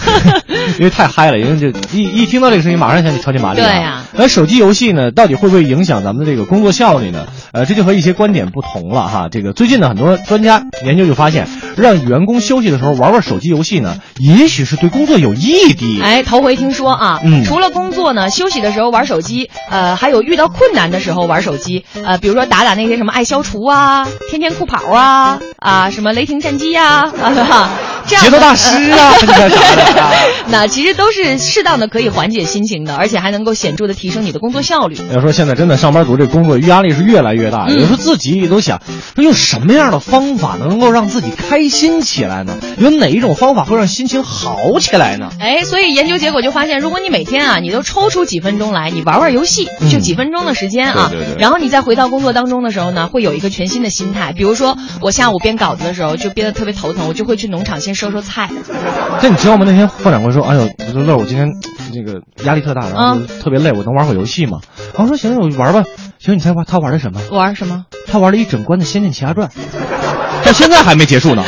因为太嗨了，因为就一一听到这个声音，马上想起超级玛丽。对呀。那手机游戏呢，到底会不会影响咱们的这个工作效率呢？呃，这就和一些观点不同了哈。这个最近呢，很多专家研究就发现，让员工休息的时候玩玩手机游戏呢，也许是对工作有益的。哎，头回听说啊，除了工作呢，休息的时候玩手机，呃，还有遇到困难的时候玩手机，呃，比如说打打那些什么爱消除啊、天天酷跑啊啊什么。雷霆战机呀、啊，哈 哈这样节奏大师啊，那其实都是适当的可以缓解心情的，而且还能够显著的提升你的工作效率。要说现在真的上班族这工作压力是越来越大，嗯有时候自己也都想，说用什么样的方法能够让自己开心起来呢？有哪一种方法会让心情好起来呢？哎，所以研究结果就发现，如果你每天啊，你都抽出几分钟来，你玩玩游戏，就几分钟的时间啊，嗯对对对然后你再回到工作当中的时候呢，会有一个全新的心态。比如说，我下午编稿子的时候就憋得特别头疼，我就会去农场先收收菜。但你知道吗？那天霍掌柜说：“哎呦，乐乐，我今天那个压力特大，然后特别累，我能玩会儿游戏吗？”然后说：“行，我玩吧。”行，你猜玩他玩的什么？玩什么？他玩了一整关的《仙剑奇侠传》，到现在还没结束呢。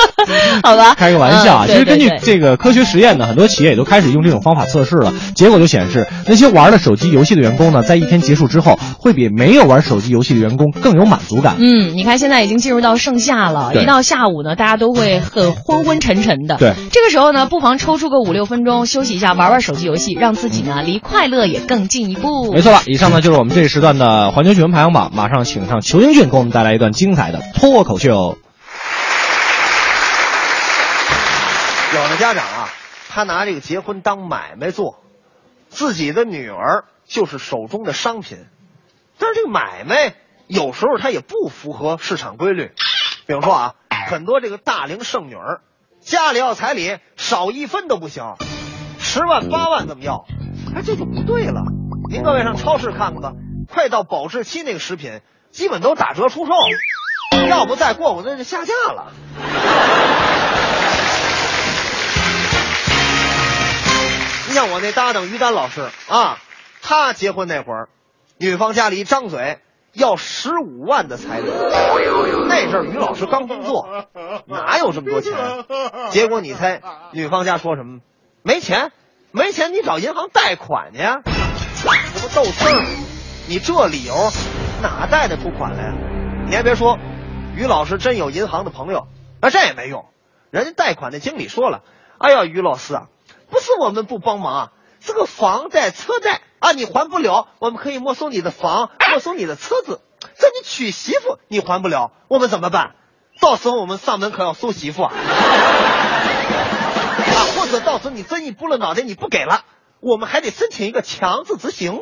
好吧，开个玩笑啊！嗯其实根据这个科学实验呢，很多企业也都开始用这种方法测试了。结果就显示，那些玩了手机游戏的员工呢，在一天结束之后，会比没有玩手机游戏的员工更有满足感。嗯，你看现在已经进入到盛夏了，一到下午呢，大家都会很昏昏沉沉的。对这个时候呢，不妨抽出个五六分钟休息一下，玩玩手机游戏，让自己呢离快乐也更进一步。没错了，以上呢就是我们这一时段的环球新闻排行榜。马上请上裘英俊，给我们带来一段精彩的脱口秀。有的家长啊，他拿这个结婚当买卖做，自己的女儿就是手中的商品。但是这个买卖有时候它也不符合市场规律。比如说啊，很多这个大龄剩女儿，家里要彩礼少一分都不行，十万八万这么要，哎，这就不对了。您各位上超市看看吧，快到保质期那个食品，基本都打折出售，要不再过会那就下架了。你像我那搭档于丹老师啊，他结婚那会儿，女方家里一张嘴要十五万的彩礼，那阵儿于老师刚工作，哪有这么多钱？结果你猜女方家说什么？没钱，没钱，你找银行贷款去？这不逗刺儿吗？你这理由哪贷得出款来呀？你还别说，于老师真有银行的朋友，那这也没用，人家贷款的经理说了，哎呀，于老师啊。不是我们不帮忙啊，这个房贷、车贷啊，你还不了，我们可以没收你的房，没收你的车子。这你娶媳妇你还不了，我们怎么办？到时候我们上门可要收媳妇啊！或者到时候你真一拨了脑袋你不给了，我们还得申请一个强制执行。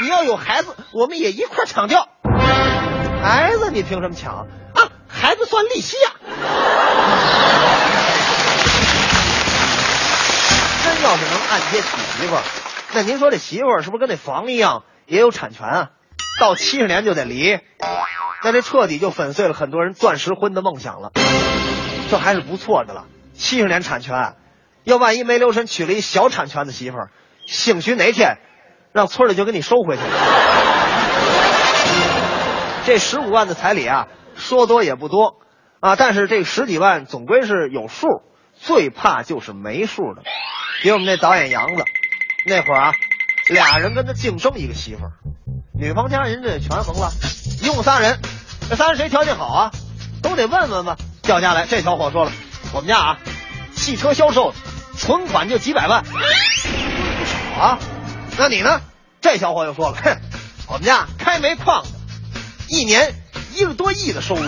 你要有孩子，我们也一块抢掉。孩子你凭什么抢啊？孩子算利息呀、要是能按揭娶媳妇儿，那您说这媳妇儿是不是跟那房一样也有产权啊？到七十年就得离，那这彻底就粉碎了很多人钻石婚的梦想了。这还是不错的了，七十年产权，要万一没留神娶了一小产权的媳妇儿，兴许哪天让村里就给你收回去了。这十五万的彩礼啊，说多也不多啊，但是这十几万总归是有数，最怕就是没数的。给我们那导演杨子，那会儿啊，俩人跟他竞争一个媳妇儿，女方家人这权衡了，一共仨人，这仨人谁条件好啊？都得问问吧。叫家来，这小伙说了，我们家啊，汽车销售存款就几百万，不少啊。那你呢？这小伙又说了，哼，我们家开煤矿的，一年一个多亿的收入，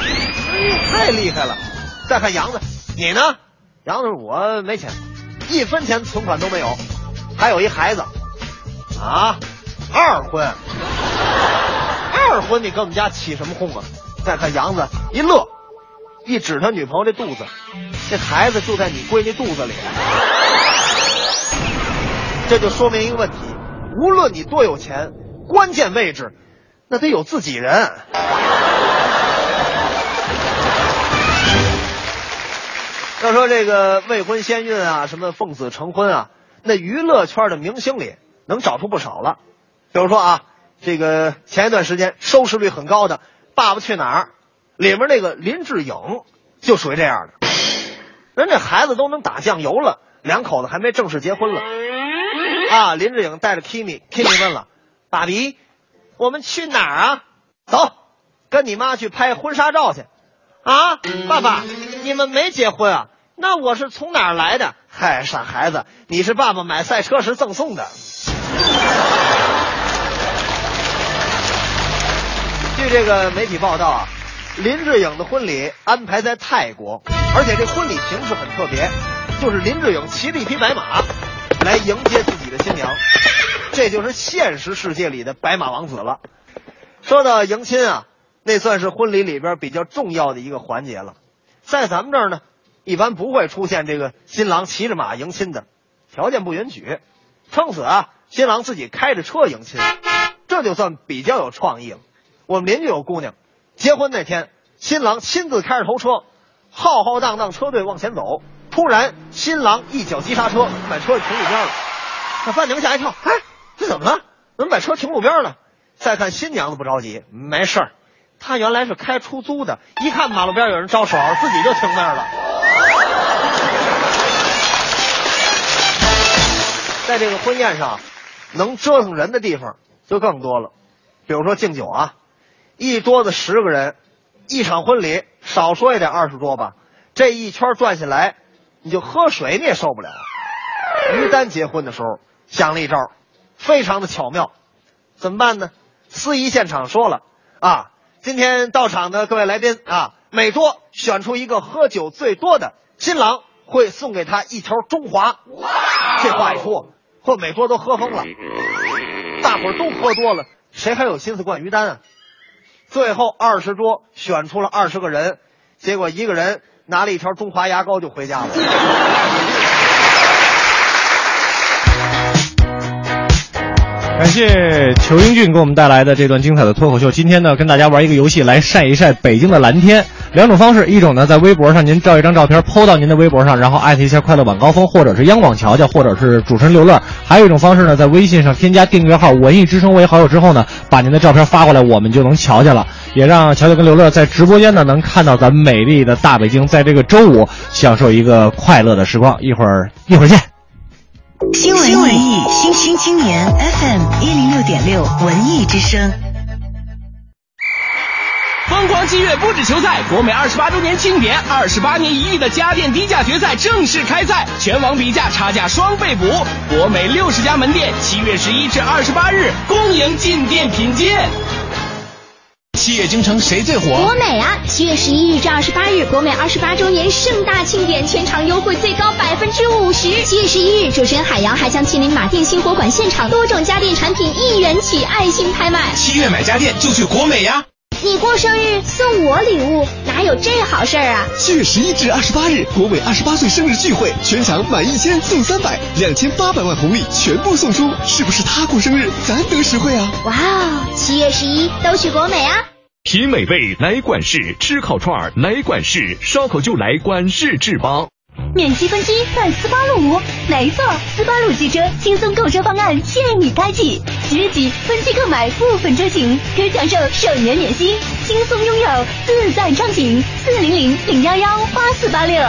哎太厉害了。再看杨子，你呢？杨子我没钱。一分钱存款都没有，还有一孩子，啊，二婚，二婚，你跟我们家起什么哄啊？再看杨子一乐，一指他女朋友这肚子，这孩子就在你闺女肚子里，这就说明一个问题：无论你多有钱，关键位置那得有自己人。要说这个未婚先孕啊，什么奉子成婚啊，那娱乐圈的明星里能找出不少了。比如说啊，这个前一段时间收视率很高的《爸爸去哪儿》，里面那个林志颖就属于这样的。人这孩子都能打酱油了，两口子还没正式结婚了。啊，林志颖带着 Kimi，Kimi 问了：“爸比，我们去哪儿啊？走，跟你妈去拍婚纱照去。”啊，爸爸，你们没结婚啊？那我是从哪儿来的？嗨，傻孩子，你是爸爸买赛车时赠送的。据这个媒体报道啊，林志颖的婚礼安排在泰国，而且这婚礼形式很特别，就是林志颖骑着一匹白马来迎接自己的新娘，这就是现实世界里的白马王子了。说到迎亲啊，那算是婚礼里边比较重要的一个环节了。在咱们这儿呢，一般不会出现这个新郎骑着马迎亲的，条件不允许。撑死啊，新郎自己开着车迎亲，这就算比较有创意了。我们邻居有姑娘，结婚那天，新郎亲自开着头车，浩浩荡荡车队往前走，突然新郎一脚急刹车，把车停路边了。那伴娘吓一跳，哎，这怎么了？怎么把车停路边了？再看新娘子不着急，没事儿，她原来是开出租的，一看马路边有人招手，自己就停那儿了。在这个婚宴上，能折腾人的地方就更多了，比如说敬酒啊，一桌子十个人，一场婚礼少说也得二十桌吧，这一圈转下来，你就喝水你也受不了。于丹结婚的时候想了一招，非常的巧妙，怎么办呢？司仪现场说了啊，今天到场的各位来宾啊，每桌选出一个喝酒最多的，新郎会送给他一条中华。这话一出，嚯，每桌都喝疯了，大伙儿都喝多了，谁还有心思灌于丹啊？最后二十桌选出了二十个人，结果一个人拿了一条中华牙膏就回家了。感谢裘英俊给我们带来的这段精彩的脱口秀。今天呢，跟大家玩一个游戏，来晒一晒北京的蓝天。两种方式，一种呢，在微博上您照一张照片，PO 到您的微博上，然后艾特一下快乐晚高峰，或者是央广乔乔，或者是主持人刘乐。还有一种方式呢，在微信上添加订阅号“文艺之声”为好友之后呢，把您的照片发过来，我们就能瞧见了。也让乔乔跟刘乐在直播间呢，能看到咱们美丽的大北京，在这个周五享受一个快乐的时光。一会儿一会儿见。新文艺新青青年 FM 一零六点六文艺之声。疯狂七月不止球赛，国美二十八周年庆典，二十八年一遇的家电低价决赛正式开赛，全网比价，差价双倍补。国美六十家门店，七月十一至二十八日恭迎进店品鉴。七月京城谁最火？国美啊！七月十一日至二十八日，国美二十八周年盛大庆典，全场优惠最高百分之五十。七月十一日，主持人海洋还将亲临马店新火馆现场，多种家电产品一元起，爱心拍卖。七月买家电就去国美呀！你过生日送我礼物，哪有这好事儿啊？七月十一至二十八日，国美二十八岁生日聚会，全场满一千送三百，两千八百万红利全部送出，是不是他过生日，咱得实惠啊？哇哦！七月十一都去国美啊！品美味来管事，吃烤串来管事，烧烤就来管事制吧。免息分期在斯巴鲁五，没错，斯巴鲁汽车轻松购车方案现已开启，即日起分期购买部分车型可享受首年免息，轻松拥有自在畅行。四零零零幺幺八四八六。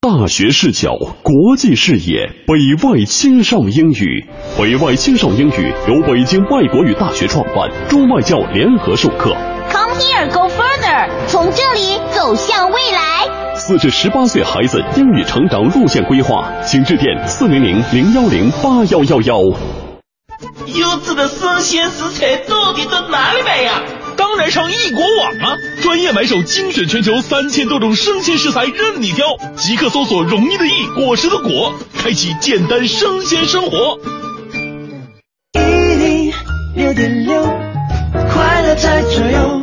大学视角，国际视野，北外青少英语。北外青少英语由北京外国语大学创办，中外教联合授课。Come here, go further，从这里走向未来。四至十八岁孩子英语成长路线规划，请致电四零零零幺零八幺幺幺。优质的生鲜食材到底在哪里买呀？当然上易果网啊！专业买手精选全球三千多种生鲜食材任你挑，即刻搜索“容易的易，果实的果”，开启简单生鲜生活。一零六点六，快乐在左右。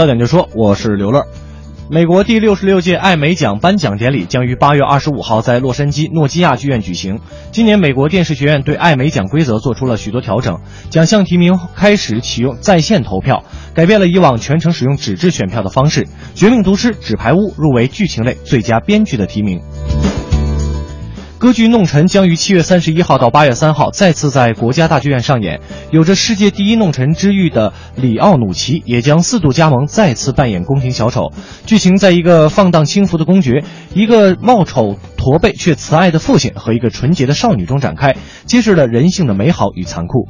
到点就说，我是刘乐。美国第六十六届艾美奖颁奖典礼将于八月二十五号在洛杉矶诺基亚剧院举行。今年，美国电视学院对艾美奖规则做出了许多调整，奖项提名开始启用在线投票，改变了以往全程使用纸质选票的方式。《绝命毒师》《纸牌屋》入围剧情类最佳编剧的提名。歌剧《弄臣》将于七月三十一号到八月三号再次在国家大剧院上演。有着世界第一弄臣之誉的里奥努奇也将四度加盟，再次扮演宫廷小丑。剧情在一个放荡轻浮的公爵、一个貌丑驼背却慈爱的父亲和一个纯洁的少女中展开，揭示了人性的美好与残酷。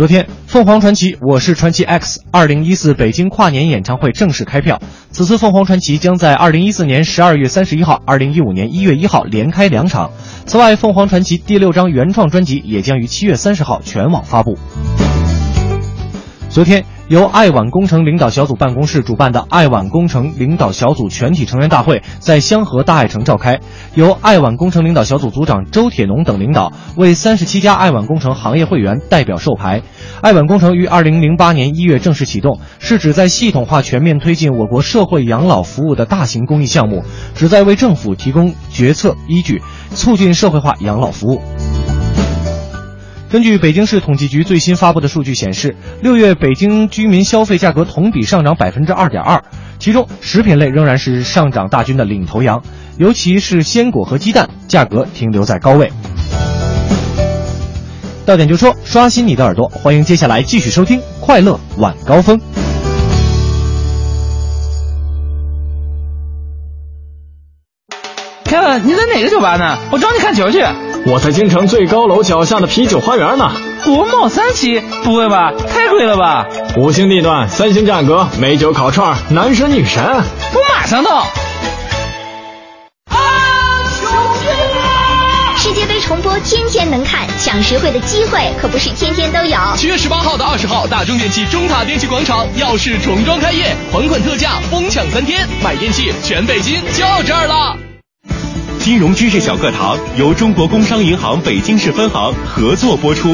昨天，凤凰传奇《我是传奇 X》二零一四北京跨年演唱会正式开票。此次凤凰传奇将在二零一四年十二月三十一号、二零一五年一月一号连开两场。此外，凤凰传奇第六张原创专辑也将于七月三十号全网发布。昨天。由爱晚工程领导小组办公室主办的爱晚工程领导小组全体成员大会在香河大爱城召开，由爱晚工程领导小组组长周铁农等领导为三十七家爱晚工程行业会员代表授牌。爱晚工程于二零零八年一月正式启动，是指在系统化全面推进我国社会养老服务的大型公益项目，旨在为政府提供决策依据，促进社会化养老服务。根据北京市统计局最新发布的数据显示，六月北京居民消费价格同比上涨百分之二点二，其中食品类仍然是上涨大军的领头羊，尤其是鲜果和鸡蛋价格停留在高位。到点就说，刷新你的耳朵，欢迎接下来继续收听《快乐晚高峰》。凯文，你在哪个酒吧呢？我找你看球去。我在京城最高楼脚下的啤酒花园呢。国贸三期？不会吧，太贵了吧！五星地段，三星价格，美酒烤串，男神女神。我马上到。世界杯重播天天能看，抢实惠的机会可不是天天都有。七月十八号到二十号，大中电器中塔电器广场耀世重装开业，款款特价，疯抢三天，买电器全北京就这儿了。金融知识小课堂由中国工商银行北京市分行合作播出。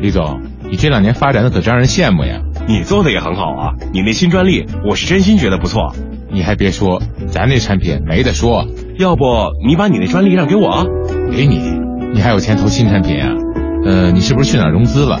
李总，你这两年发展的可真让人羡慕呀！你做的也很好啊，你那新专利，我是真心觉得不错。你还别说，咱那产品没得说。要不你把你那专利让给我？给你？你还有钱投新产品啊？呃，你是不是去哪儿融资了？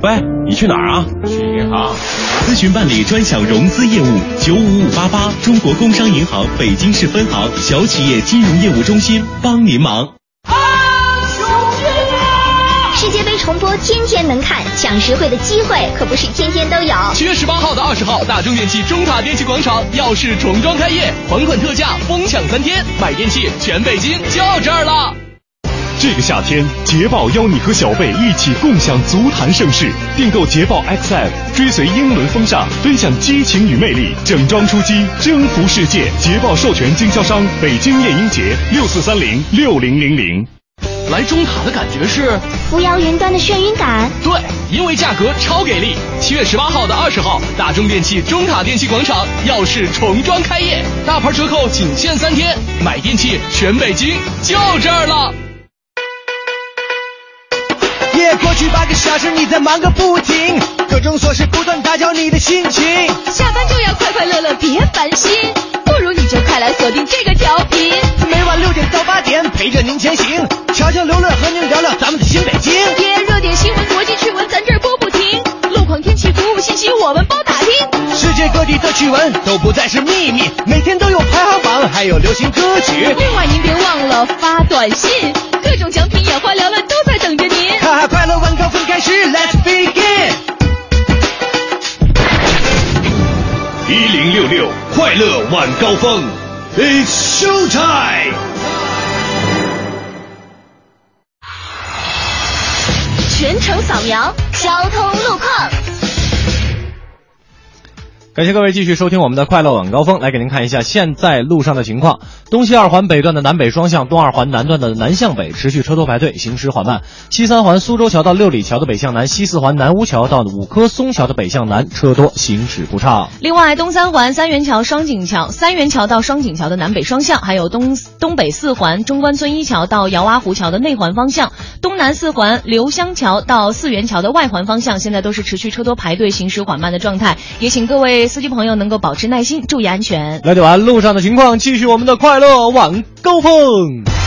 喂，你去哪儿啊？去银行。咨询办理专享融资业务，九五五八八，中国工商银行北京市分行小企业金融业务中心帮您忙。世界杯重播天天能看，抢实惠的机会可不是天天都有。七月十八号到二十号，大中电器中塔电器广场耀世重装开业，还款特价，疯抢三天，买电器全北京就这儿了。这个夏天，捷豹邀你和小贝一起共享足坛盛世。订购捷豹 XF，追随英伦风尚，分享激情与魅力，整装出击，征服世界。捷豹授权经销商北京夜莺节六四三零六零零零。来中塔的感觉是扶摇云端的眩晕感。对，因为价格超给力。七月十八号到二十号，大中电器中塔电器广场耀世重装开业，大牌折扣仅限三天，买电器全北京就这儿了。夜过去八个小时，你在忙个不停，各种琐事不断打搅你的心情。下班就要快快乐乐，别烦心，不如你就快来锁定这个调频。每晚六点到八点，陪着您前行，悄悄刘乐和您聊聊咱们的新北京。耶，热点新闻、国际趣闻，咱这儿播不停。路况、天气、服务信息，我们包打听。世界各地。地的趣闻都不再是秘密，每天都有排行榜，还有流行歌曲。另外您别忘了发短信，各种奖品眼花缭乱都在等着您。哈哈，快乐晚高峰开始，Let's begin。一零六六快乐晚高峰，It's show time。全程扫描交通路况。感谢各位继续收听我们的快乐晚高峰，来给您看一下现在路上的情况。东西二环北段的南北双向，东二环南段的南向北持续车多排队，行驶缓慢。西三环苏州桥到六里桥的北向南，西四环南坞桥到五棵松桥的北向南车多，行驶不畅。另外，东三环三元桥、双井桥、三元桥到双井桥的南北双向，还有东东北四环中关村一桥到姚洼湖桥的内环方向，东南四环刘湘桥到四元桥的外环方向，现在都是持续车多排队、行驶缓慢的状态。也请各位司机朋友能够保持耐心，注意安全。了解完路上的情况，继续我们的快乐晚高峰。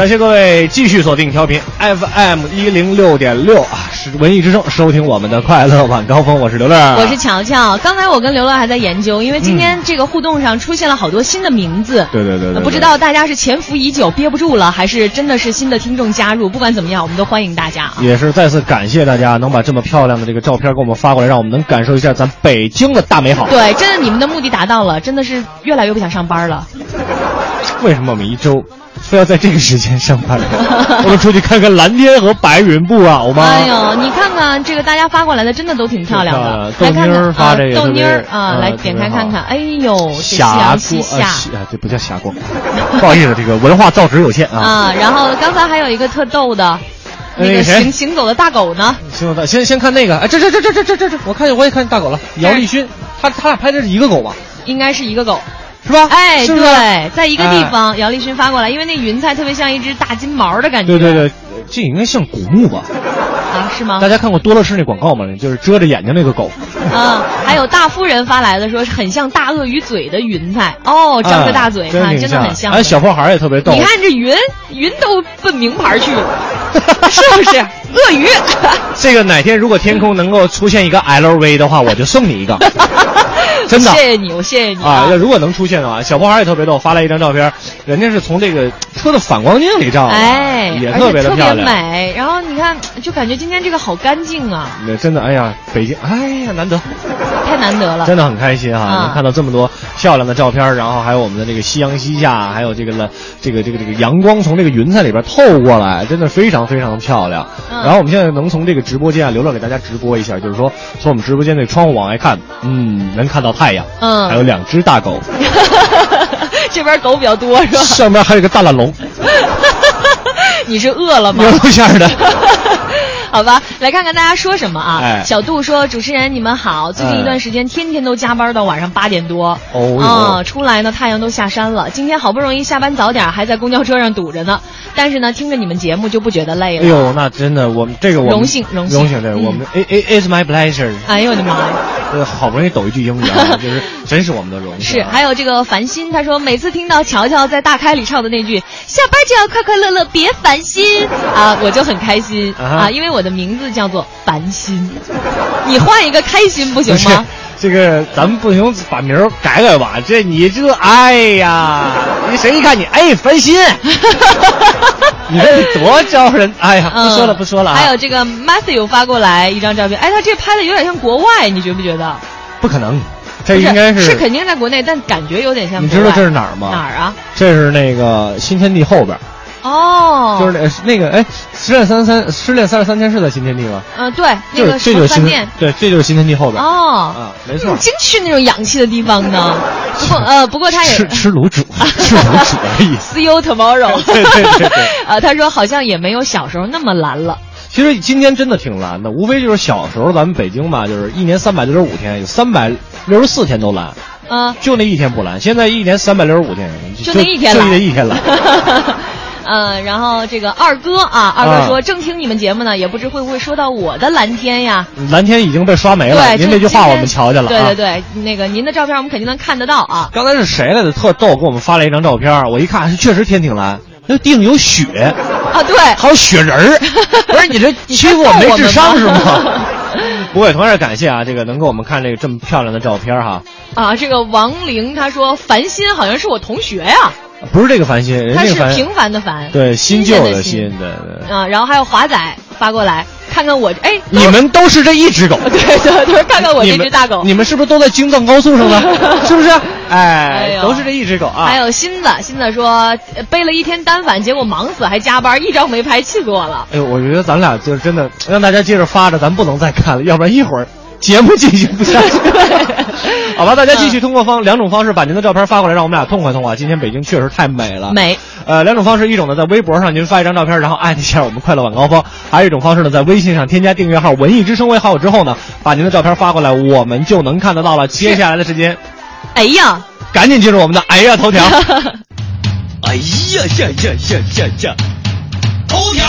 感谢各位继续锁定调频 FM 一零六点六啊，是文艺之声，收听我们的快乐晚高峰。我是刘乐，我是乔乔。刚才我跟刘乐还在研究，因为今天这个互动上出现了好多新的名字。对对对对，不知道大家是潜伏已久憋不住了，还是真的是新的听众加入？不管怎么样，我们都欢迎大家啊。也是再次感谢大家能把这么漂亮的这个照片给我们发过来，让我们能感受一下咱北京的大美好。对，真的你们的目的达到了，真的是越来越不想上班了。为什么我们一周？非要在这个时间上班，我们出去看看蓝天和白云不好吗？哎呦，你看看这个大家发过来的，真的都挺漂亮的。豆妮儿发这个，豆妮儿啊，来点开看看。哎呦，霞光啊，这不叫霞光，不好意思，这个文化造纸有限啊。啊，然后刚才还有一个特逗的，那个行行走的大狗呢？行走的，先先看那个，哎，这这这这这这这这，我看见我也看见大狗了，姚立勋，他他俩拍的是一个狗吧？应该是一个狗。是吧？哎，对，在一个地方，姚立勋发过来，因为那云彩特别像一只大金毛的感觉。对对对，这应该像古墓吧？啊，是吗？大家看过多乐士那广告吗？就是遮着眼睛那个狗。啊，还有大夫人发来的说很像大鳄鱼嘴的云彩哦，张着大嘴，看真的很像。哎，小破孩也特别逗。你看这云，云都奔名牌去了，是不是？鳄鱼。这个哪天如果天空能够出现一个 LV 的话，我就送你一个。真的，谢谢你，我谢谢你啊！要如果能出现的话，小破孩也特别逗，发来一张照片，人家是从这个车的反光镜里照的，哎，也特别的漂亮，美。然后你看，就感觉今天这个好干净啊！那真的，哎呀，北京，哎呀，难得，太难得了，真的很开心哈！能看到这么多漂亮的照片，然后还有我们的这个夕阳西下，还有这个了，这个这个这个阳光从这个云彩里边透过来，真的非常非常漂亮。然后我们现在能从这个直播间啊，刘乐给大家直播一下，就是说从我们直播间那窗户往外看，嗯，能看到。太阳，嗯，还有两只大狗，这边狗比较多是吧？上边还有一个大懒龙，你是饿了吗？牛肉馅的。好吧，来看看大家说什么啊？哎，小杜说：“主持人你们好，最近一段时间天天都加班到晚上八点多，哦，啊，出来呢太阳都下山了。今天好不容易下班早点，还在公交车上堵着呢。但是呢，听着你们节目就不觉得累了。哎呦，那真的，我们这个我荣幸荣幸荣幸，对，我们 A A is my pleasure。哎呦我的妈呀！呃，好不容易抖一句英语啊，就是真是我们的荣幸。是，还有这个繁星，他说每次听到乔乔在大开里唱的那句“下班就要快快乐乐，别烦心”，啊，我就很开心啊，因为我的名字叫做烦心。你换一个开心不行吗？这个咱们不行，把名儿改改吧。这你这，哎呀，你谁一看你，哎，烦心。你这多招人，哎呀，不说了不说了。还有这个 Matthew 发过来一张照片，哎，他这拍的有点像国外，你觉不觉得？不可能，这应该是是肯定在国内，但感觉有点像。你知道这是哪儿吗？哪儿啊？这是那个新天地后边。哦，就是那那个哎，失恋三三失恋三十三天是在新天地吗？嗯，对，那个这就是饭店，对，这就是新天地后边。哦，啊，没错，净去那种洋气的地方呢。不过呃，不过他也吃吃卤煮，吃卤煮而已。See you tomorrow。对对对对。啊，他说好像也没有小时候那么蓝了。其实今天真的挺蓝的，无非就是小时候咱们北京吧，就是一年三百六十五天，有三百六十四天都蓝。嗯，就那一天不蓝。现在一年三百六十五天，就那一天蓝，就那一天蓝。嗯，然后这个二哥啊，二哥说正听你们节目呢，也不知会不会说到我的蓝天呀？蓝天已经被刷没了。对，您这句话我们瞧见了。对对对，那个您的照片我们肯定能看得到啊。刚才是谁来的？特逗，给我们发了一张照片，我一看，确实天挺蓝，那地上有雪。啊，对，还有雪人儿，不是你这欺负我没智商是吗？不过同样感谢啊，这个能给我们看这个这么漂亮的照片哈。啊，这个王玲她说烦心好像是我同学呀，不是这个烦心，人他是平凡的凡，对新旧的的新，对对。啊，然后还有华仔发过来，看看我，哎，你们都是这一只狗，对 对对，看看我这只大狗，你们是不是都在京藏高速上呢？是不是？哎哎，都是这一只狗啊。还有新子，新子说呃背了一天单反，结果忙死还加班，一张没拍，气死我了。哎呦，我觉得咱俩就是真的让大家接着发着，咱不能再看了，要不然一会儿节目进行不下去。好吧，大家继续通过方两种方式把您的照片发过来，让我们俩痛快痛快。今天北京确实太美了，美。呃，两种方式，一种呢在微博上您发一张照片，然后艾特一下我们快乐晚高峰；还有一种方式呢，在微信上添加订阅号“文艺之声”为好友之后呢，把您的照片发过来，我们就能看得到了。接下来的时间，哎呀，赶紧进入我们的哎呀头条。哎呀呀呀呀呀呀！头条。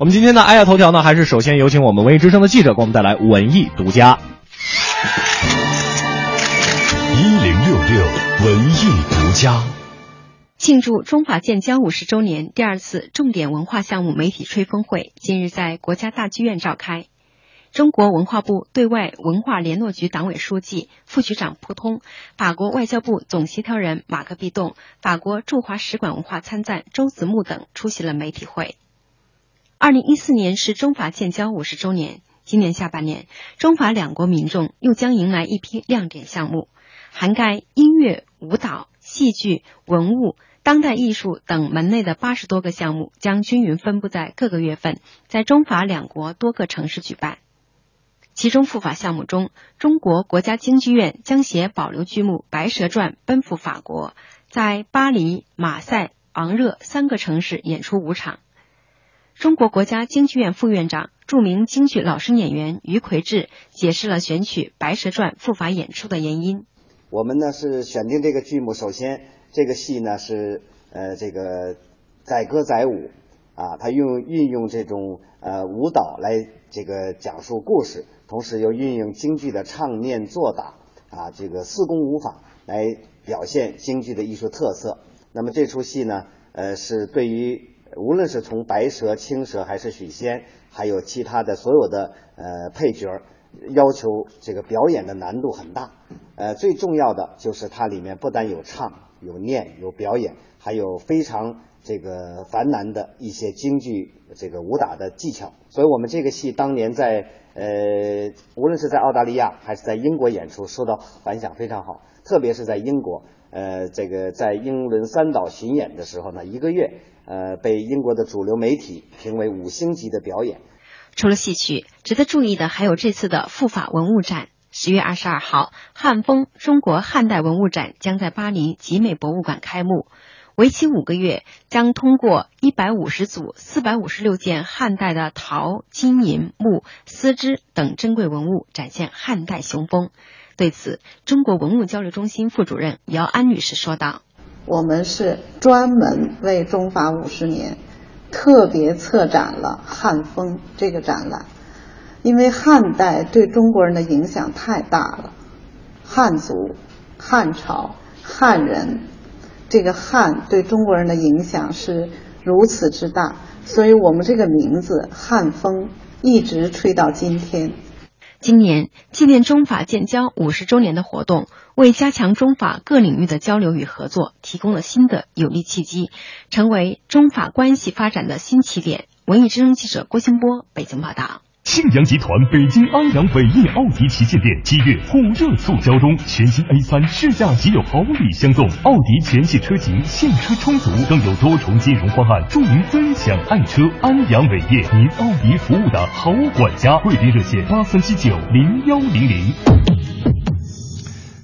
我们今天的哎呀头条呢，还是首先有请我们文艺之声的记者给我们带来文艺独家。一零六六文艺独家。庆祝中法建交五十周年第二次重点文化项目媒体吹风会近日在国家大剧院召开。中国文化部对外文化联络局党委书记、副局长蒲通，法国外交部总协调人马克毕栋，法国驻华使馆文化参赞周子木等出席了媒体会。二零一四年是中法建交五十周年，今年下半年，中法两国民众又将迎来一批亮点项目，涵盖音乐、舞蹈、戏剧、文物。当代艺术等门类的八十多个项目将均匀分布在各个月份，在中法两国多个城市举办。其中赴法项目中，中国国家京剧院将携保留剧目《白蛇传》奔赴法国，在巴黎、马赛、昂热三个城市演出五场。中国国家京剧院副院长、著名京剧老生演员于魁智解释了选取《白蛇传》赴法演出的原因。我们呢是选定这个剧目，首先这个戏呢是呃这个载歌载舞啊，它用运用这种呃舞蹈来这个讲述故事，同时又运用京剧的唱念做打啊这个四功五法来表现京剧的艺术特色。那么这出戏呢，呃是对于无论是从白蛇、青蛇还是许仙，还有其他的所有的呃配角，要求这个表演的难度很大。呃，最重要的就是它里面不但有唱、有念、有表演，还有非常这个繁难的一些京剧这个武打的技巧。所以我们这个戏当年在呃，无论是在澳大利亚还是在英国演出，受到反响非常好，特别是在英国。呃，这个在英伦三岛巡演的时候呢，一个月，呃，被英国的主流媒体评为五星级的表演。除了戏曲，值得注意的还有这次的赴法文物展。十月二十二号，汉风中国汉代文物展将在巴黎集美博物馆开幕，为期五个月，将通过一百五十组、四百五十六件汉代的陶、金银、木、丝织等珍贵文物，展现汉代雄风。对此，中国文物交流中心副主任姚安女士说道：“我们是专门为中法五十年特别策展了汉风这个展览，因为汉代对中国人的影响太大了，汉族、汉朝、汉人，这个汉对中国人的影响是如此之大，所以我们这个名字汉风一直吹到今天。”今年纪念中法建交五十周年的活动，为加强中法各领域的交流与合作提供了新的有力契机，成为中法关系发展的新起点。文艺之声记者郭兴波北京报道。庆阳集团北京安阳伟业奥迪旗舰店七月火热促销中，全新 A 三试驾即有好礼相送，奥迪全系车型现车充足，更有多重金融方案助您分享爱车。安阳伟业，您奥迪服务的好管家，贵宾热线八三七九零幺零零。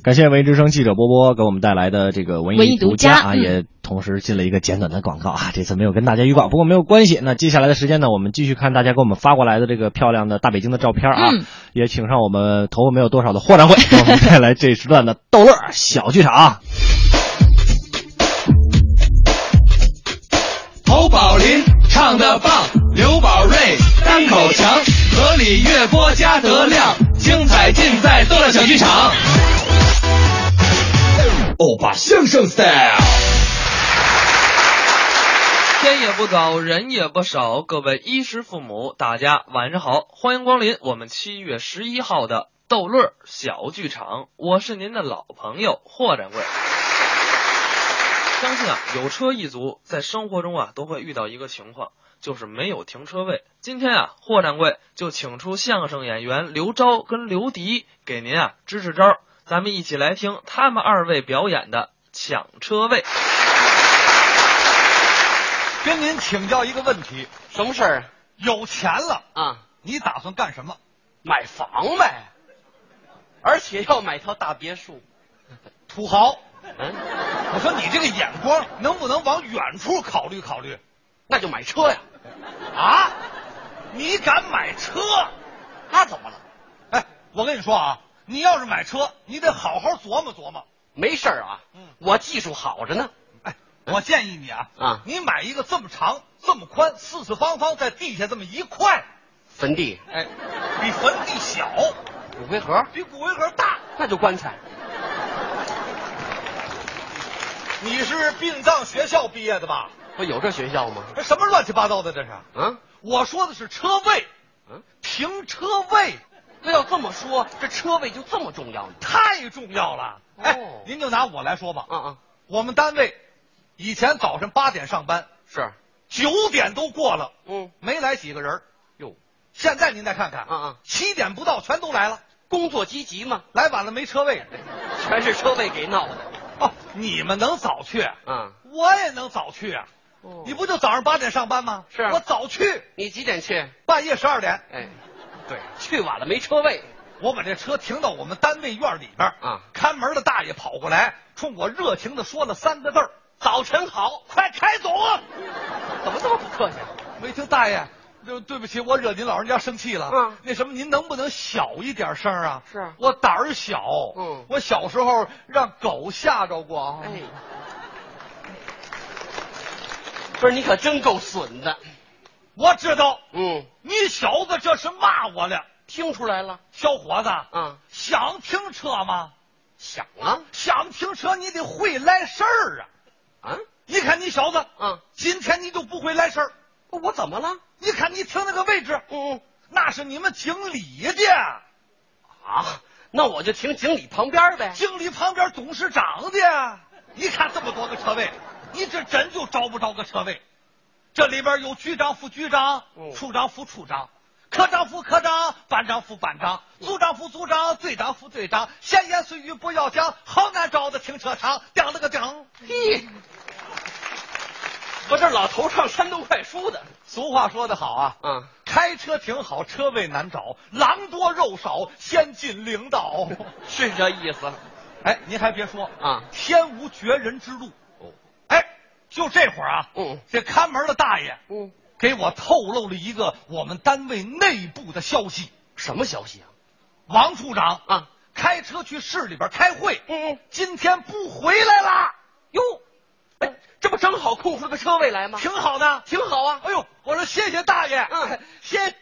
感谢文艺之声记者波波给我们带来的这个文艺独家啊，嗯也同时进了一个简短的广告啊，这次没有跟大家预告，不过没有关系。那接下来的时间呢，我们继续看大家给我们发过来的这个漂亮的大北京的照片啊，嗯也请上我们头发没有多少的霍掌柜给我们带来这时段的逗乐小剧场啊。侯宝林唱的棒，刘宝瑞单口强，河里月波加德亮，精彩尽在逗乐小剧场。欧巴相声 style。天也不早，人也不少，各位衣食父母，大家晚上好，欢迎光临我们七月十一号的逗乐小剧场，我是您的老朋友霍掌柜。相信啊，有车一族在生活中啊都会遇到一个情况，就是没有停车位。今天啊，霍掌柜就请出相声演员刘钊跟刘迪给您啊支支招，咱们一起来听他们二位表演的抢车位。跟您请教一个问题，什么事儿？有钱了啊，你打算干什么？买房呗，而且要买套大别墅。土豪，嗯，我说你这个眼光能不能往远处考虑考虑？那就买车呀！啊，你敢买车？那怎么了？哎，我跟你说啊，你要是买车，你得好好琢磨琢磨。没事儿啊，嗯，我技术好着呢。哎我建议你啊，啊，你买一个这么长、这么宽、四四方方，在地下这么一块，坟地，哎，比坟地小，骨灰盒比骨灰盒大，那就棺材。你是殡葬学校毕业的吧？不有这学校吗？这什么乱七八糟的这是？啊，我说的是车位，嗯，停车位。那要这么说，这车位就这么重要呢？太重要了。哎，哦您就拿我来说吧，嗯嗯，我们单位以前早晨八点上班，是九点都过了，嗯，没来几个人。哟，现在您再看看，嗯嗯，七点不到全都来了，工作积极嘛，来晚了没车位，全是车位给闹的。哦，你们能早去，嗯，我也能早去啊。哦你不就早上八点上班吗？是啊我早去，你几点去？半夜十二点。哎，对，去晚了没车位。我把这车停到我们单位院里边啊，看门的大爷跑过来，冲我热情的说了三个字儿早晨好，快开走啊！怎么这么不客气？没听大爷，就对不起，我惹您老人家生气了。嗯，那什么，您能不能小一点声啊？是啊我胆儿小。嗯我小时候让狗吓着过。哎，不是你可真够损的。我知道，嗯，你小子这是骂我了，听出来了。小伙子。嗯，想停车吗？想啊，想停车你得会来事儿啊。啊，你看你小子，嗯，今天你就不会来事儿。我怎么了？你看你停那个位置，嗯，那是你们经理的，啊，那我就停经理旁边呗。经理旁边董事长的。你看这么多个车位，你这真就找不着个车位。这里边有局长、副局长、嗯处长、副处长、科长、副科长、班长、副班长、组长、副组长、队长、副队长。闲言碎语不要讲，好难找的停车场，叮了个叮。嘿，我这老头唱山东快书的。俗话说得好啊，嗯，开车挺好，车位难找，狼多肉少，先进领导。是这意思。哎，您还别说啊，天无绝人之路。就这会儿啊，嗯，这看门的大爷，嗯，给我透露了一个我们单位内部的消息。什么消息啊？王处长啊，开车去市里边开会，嗯嗯，今天不回来了。哟，哎，这不正好空出个车位来吗？挺好的，挺好啊。哎呦，我说谢谢大爷，嗯，谢。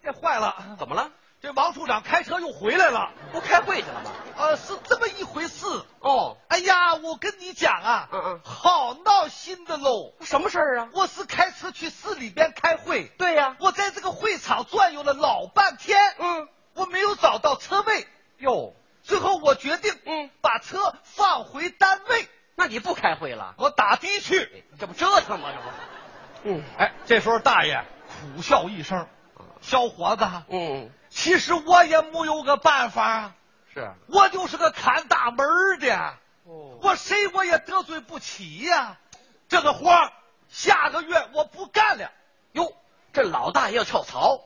这坏了，怎么了？这王处长开车又回来了，不开会去了吗？呃，是这么一回事。哦，哎呀，我跟你讲啊，嗯嗯，好闹心的喽。什么事儿啊？我是开车去市里边开会，对呀、我在这个会场转悠了老半天，嗯，我没有找到车位，哟，最后我决定，嗯，把车放回单位。那你不开会了？我打的去，这不折腾吗？这不，嗯，哎，这时候大爷苦笑一声，小伙子，嗯，其实我也没有个办法啊，是我就是个看大门的，哦，我谁我也得罪不起呀、这个活儿下个月我不干了。哟，这老大爷要跳槽，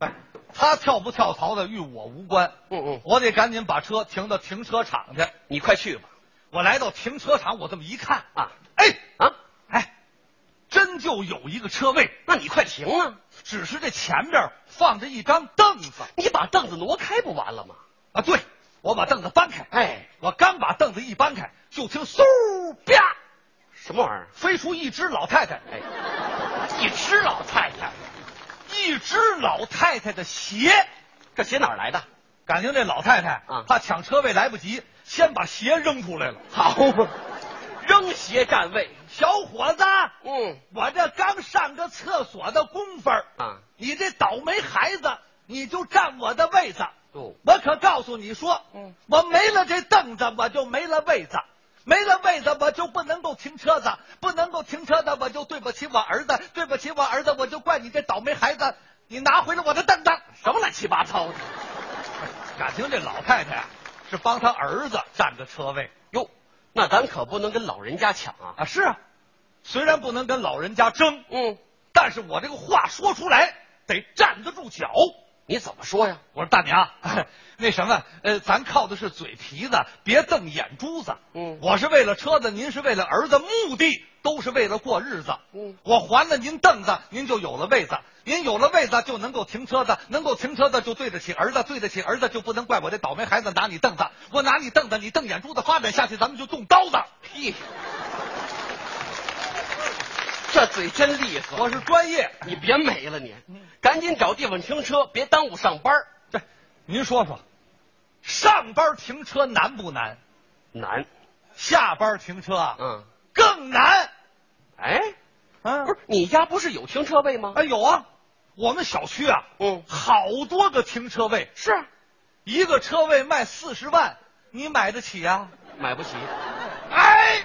哎，他跳不跳槽的与我无关。嗯嗯，我得赶紧把车停到停车场去。你快去吧。我来到停车场，我这么一看啊，哎啊，哎，真就有一个车位。那你快停啊！只是这前边放着一张凳子，你把凳子挪开不完了吗？啊，对，我把凳子搬开。哎，我刚把凳子一搬开，就听嗖啪，什么玩意儿？飞出一只老太太。哎，一只老太太，一只老太太的鞋，这鞋哪儿来的？感情这老太太啊，怕抢车位来不及，先把鞋扔出来了。好，扔鞋占位，小伙子，嗯，我这刚上个厕所的功夫儿啊，你这倒霉孩子，你就占我的位子。哦，我可告诉你说，嗯，我没了这凳子，我就没了位子，没了位子，我就不能够停车子，不能够停车子，我就对不起我儿子，对不起我儿子，我就怪你这倒霉孩子，你拿回了我的凳子，什么乱七八糟的？感情这老太太啊，是帮她儿子占的车位。哟，那咱可不能跟老人家抢啊！啊，是啊，虽然不能跟老人家争，嗯，但是我这个话说出来得站得住脚。你怎么说呀？我说大娘，那什么，呃，咱靠的是嘴皮子，别瞪眼珠子。嗯，我是为了车子，您是为了儿子，目的都是为了过日子。嗯，我还了您凳子，您就有了位子，您有了位子就能够停车子，能够停车子就对得起儿子，对得起儿子就不能怪我这倒霉孩子拿你凳子，我拿你凳子，你瞪眼珠子，发展下去咱们就动刀子。屁！这嘴真利索，我是专业，你别没了你，赶紧找地方停车，别耽误上班。对，您说说，上班停车难不难？难。下班停车啊，嗯，更难。哎，啊，不是你家不是有停车位吗？哎，有啊，我们小区啊，嗯，好多个停车位，是一个车位卖四十万，你买得起啊？买不起。哎，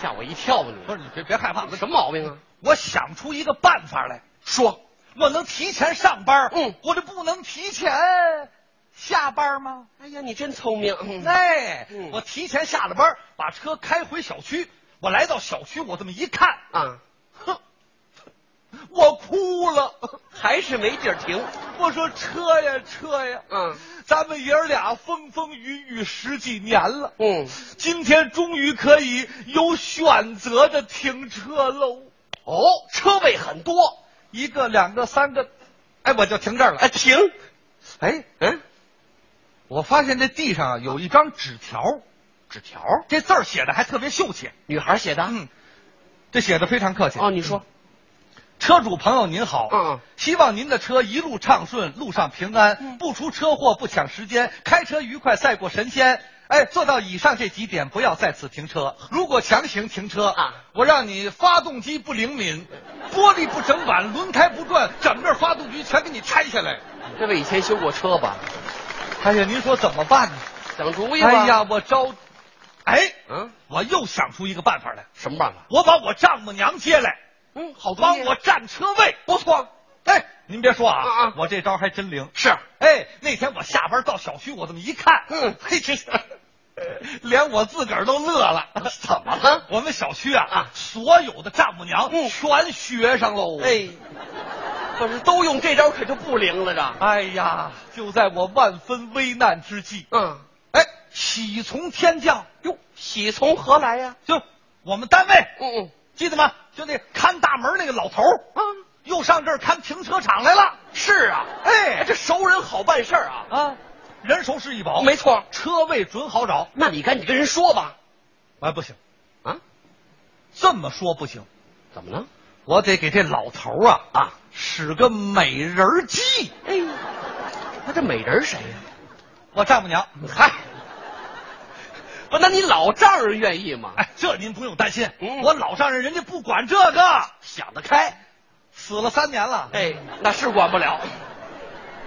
吓我一跳你！不是你别别害怕，什么毛病啊？我想出一个办法来，说我能提前上班，嗯，我这不能提前下班吗？哎呀，你真聪明！哎，嗯我提前下了班，把车开回小区。我来到小区，我这么一看，啊，哼，我哭了，还是没地儿停。我说车呀车呀，嗯，咱们爷儿俩风风雨雨十几年了，嗯，今天终于可以有选择的停车喽。哦，车位很多，一个、两个、三个，哎，我就停这儿了。哎，停。哎，嗯，我发现这地上啊有一张纸条，纸条，这字儿写的还特别秀气，女孩写的。嗯，这写的非常客气。哦，你说，车主朋友您好，嗯嗯，希望您的车一路畅顺，路上平安，不出车祸，不抢时间，开车愉快，赛过神仙。哎，做到以上这几点，不要再次停车。如果强行停车啊，我让你发动机不灵敏，玻璃不整板，轮胎不转，整个发动机全给你拆下来。这位以前修过车吧？哎呀，您说怎么办呢？想主意吧。哎呀，我着，哎，嗯，我又想出一个办法来。什么办法？我把我丈母娘接来，嗯，好主意帮我占车位，不错。哎，您别说啊，啊啊我这招还真灵。是，哎，那天我下班到小区，我这么一看，嗯，嘿，这是。连我自个儿都乐了，怎么了？我们小区啊，啊所有的丈母娘嗯全学上喽。哎，可是都用这招，可就不灵了这。哎呀，就在我万分危难之际，嗯，哎，喜从天降，哟，喜从何来呀？就我们单位，嗯嗯，记得吗？就那看大门那个老头儿啊，又上这儿看停车场来了。是啊，哎，这熟人好办事儿啊。啊，人熟是一宝，没错，车位准好找。那你赶紧跟人说吧。哎，不行，啊，这么说不行，怎么了？我得给这老头儿啊啊使个美人计。哎，那这美人谁呀？我丈母娘，嗨，不，那你老丈人愿意吗？哎，这您不用担心，嗯我老丈人人家不管这个，想得开。死了三年了。哎，那是管不了。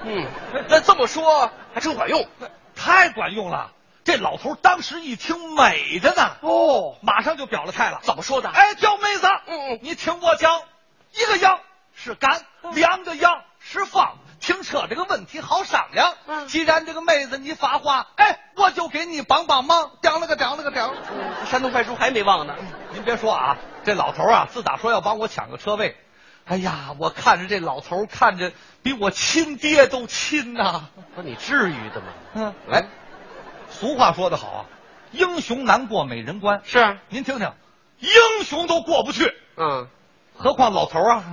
嗯，那这么说还真管用。太管用了！这老头当时一听美着呢，哦，马上就表了态了。怎么说的？哎，叫妹子，嗯嗯，你听我讲，一个秧是干，两个秧是放。停车这个问题好商量。嗯既然这个妹子你发话，哎，我就给你帮帮忙。当了个当了个当。嗯山东快书还没忘呢。您别说啊，这老头啊，自打说要帮我抢个车位，哎呀，我看着这老头看着比我亲爹都亲呐、不是你至于的吗？嗯，来，俗话说得好啊，英雄难过美人关。是啊，您听听，英雄都过不去，嗯，何况老头啊？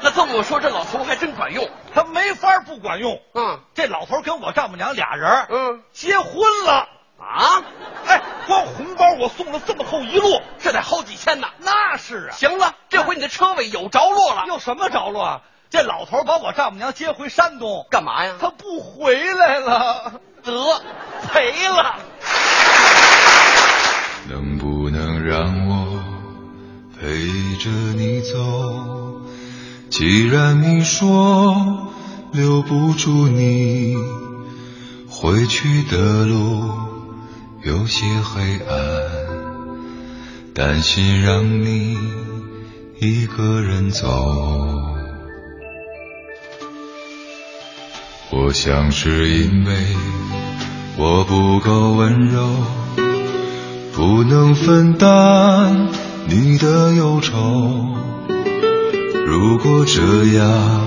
那这么说，这老头还真管用。他没法不管用。嗯，这老头跟我丈母娘俩人，嗯，结婚了啊！哎，光红包我送了这么厚一摞，这得好几千呢。那是啊。行了，这回你的车位有着落了。有什么着落啊？这老头把我丈母娘接回山东干嘛呀？他不回来了，得 赔了。能不能让我陪着你走。既然你说留不住你，回去的路有些黑暗，担心让你一个人走。我想是因为我不够温柔，不能分担你的忧愁。如果这样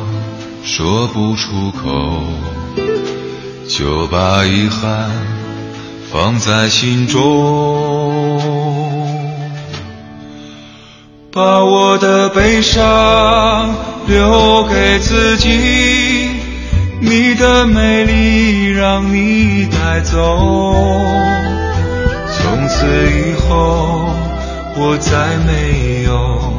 说不出口，就把遗憾放在心中，把我的悲伤留给自己。你的美丽让你带走，从此以后我再没有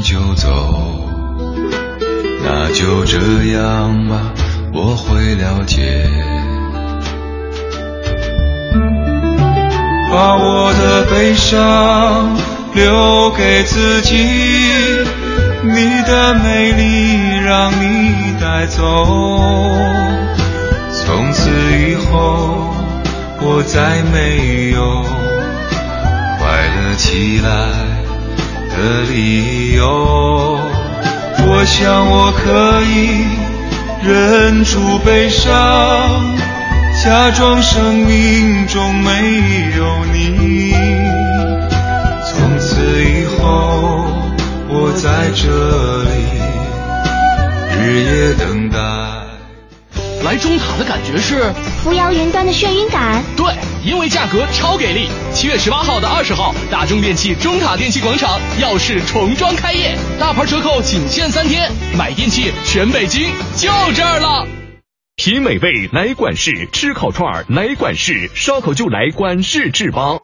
就走。那就这样吧，我会了解。把我的悲伤留给自己。你的美丽让你带走，从此以后我再没有快乐起来的理由。我想我可以忍住悲伤，假装生命中没有你。从此以后。我在这里，日夜等待。来中塔的感觉是扶摇云端的眩晕感。对，因为价格超给力。七月十八号到二十号，大中电器中塔电器广场耀世重装开业，大牌折扣仅限三天，买电器全北京就这儿了。品美味来管事，吃烤串儿来管事，烧烤就来管事制吧。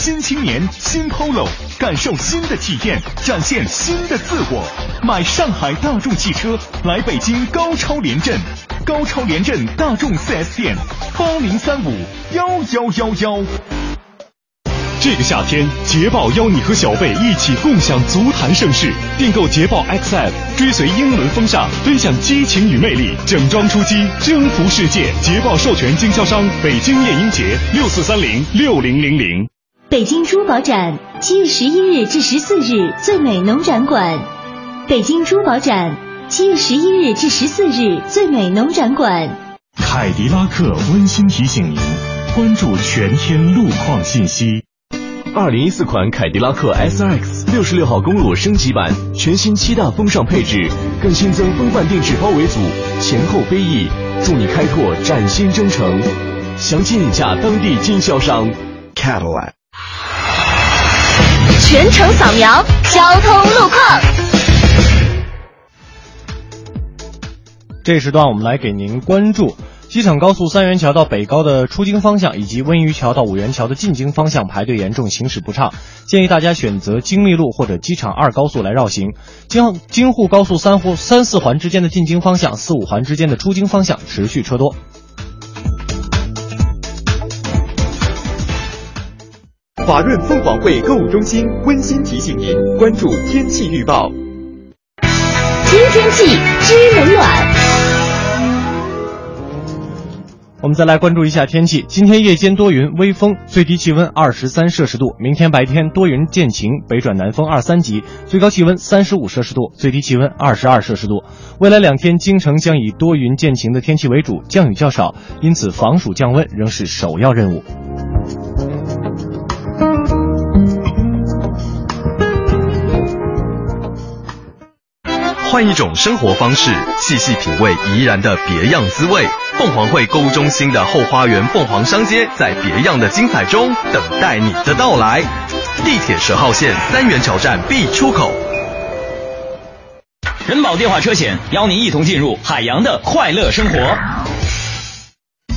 新青年，新 Polo，感受新的体验，展现新的自我。买上海大众汽车，来北京高超联镇，高超联镇大众 4S 店，八零三五幺幺幺幺。这个夏天，捷豹邀你和小贝一起共享足坛盛世，订购捷豹 XF，追随英伦风尚，分享激情与魅力，整装出击，征服世界。捷豹授权经销商北京夜莺节六四三零六零零零。北京珠宝展，七月十一日至十四日，最美农展馆。北京珠宝展，七月十一日至十四日，最美农展馆。凯迪拉克温馨提醒您，关注全天路况信息。二零一四款凯迪拉克 S X 六十六号公路升级版，全新七大风尚配置，更新增风范定制包围组，前后飞翼，助你开拓崭新征程。详情请洽当地经销商 Cadillac。全程扫描交通路况。这时段我们来给您关注机场高速三元桥到北高的出京方向，以及温榆桥到五元桥的进京方向排队严重，行驶不畅，建议大家选择京密路或者机场二高速来绕行。京京沪高速三沪三四环之间的进京方向，四五环之间的出京方向持续车多。华润凤凰汇购物中心温馨提醒您关注天气预报。天气知冷暖。我们再来关注一下天气。今天夜间多云，微风，最低气温二十三摄氏度。明天白天多云见晴，北转南风二三级，最高气温三十五摄氏度，最低气温二十二摄氏度。未来两天，京城将以多云见晴的天气为主，降雨较少，因此防暑降温仍是首要任务。换一种生活方式，细细品味怡然的别样滋味。凤凰汇购物中心的后花园凤凰商街，在别样的精彩中等待你的到来。地铁十号线三元桥站 B 出口。人保电话车险邀您一同进入海洋的快乐生活。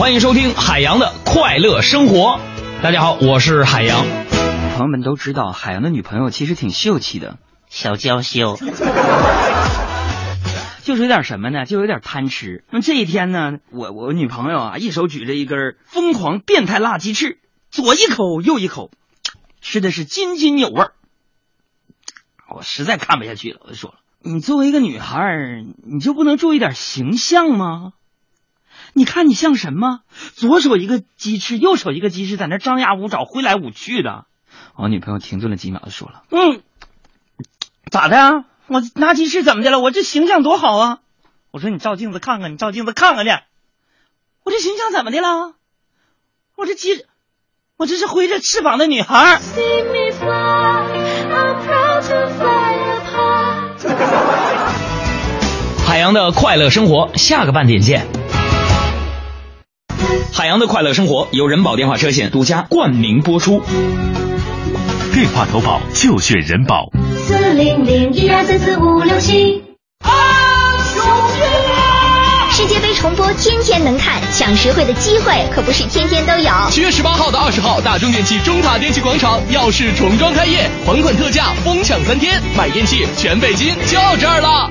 欢迎收听海洋的快乐生活。大家好，我是海洋。朋友们都知道，海洋的女朋友其实挺秀气的，小娇羞。就是有点什么呢？就有点贪吃。那这一天呢，我我女朋友啊，一手举着一根疯狂变态辣鸡翅，左一口右一口，吃的是津津有味儿。我实在看不下去了，我就说了：“你作为一个女孩，你就不能注意点形象吗？你看你像什么？左手一个鸡翅，右手一个鸡翅，在那张牙舞爪，挥来舞去的。”我女朋友停顿了几秒，就说了：“嗯，咋的啊？”我拿鸡翅怎么的了？我这形象多好啊！我说你照镜子看看，你照镜子看看去。我这形象怎么的了？我这鸡，我这是挥着翅膀的女孩。海洋的快乐生活，下个半点见。海洋的快乐生活由人保电话车险独家冠名播出。电话投保就选人保。四零零一二三四五六七。世界杯重播天天能看，抢实惠的机会可不是天天都有。七月十八号到二十号，大中电器中塔电器广场耀世重装开业，还款特价，疯抢三天，买电器全北京就这儿了。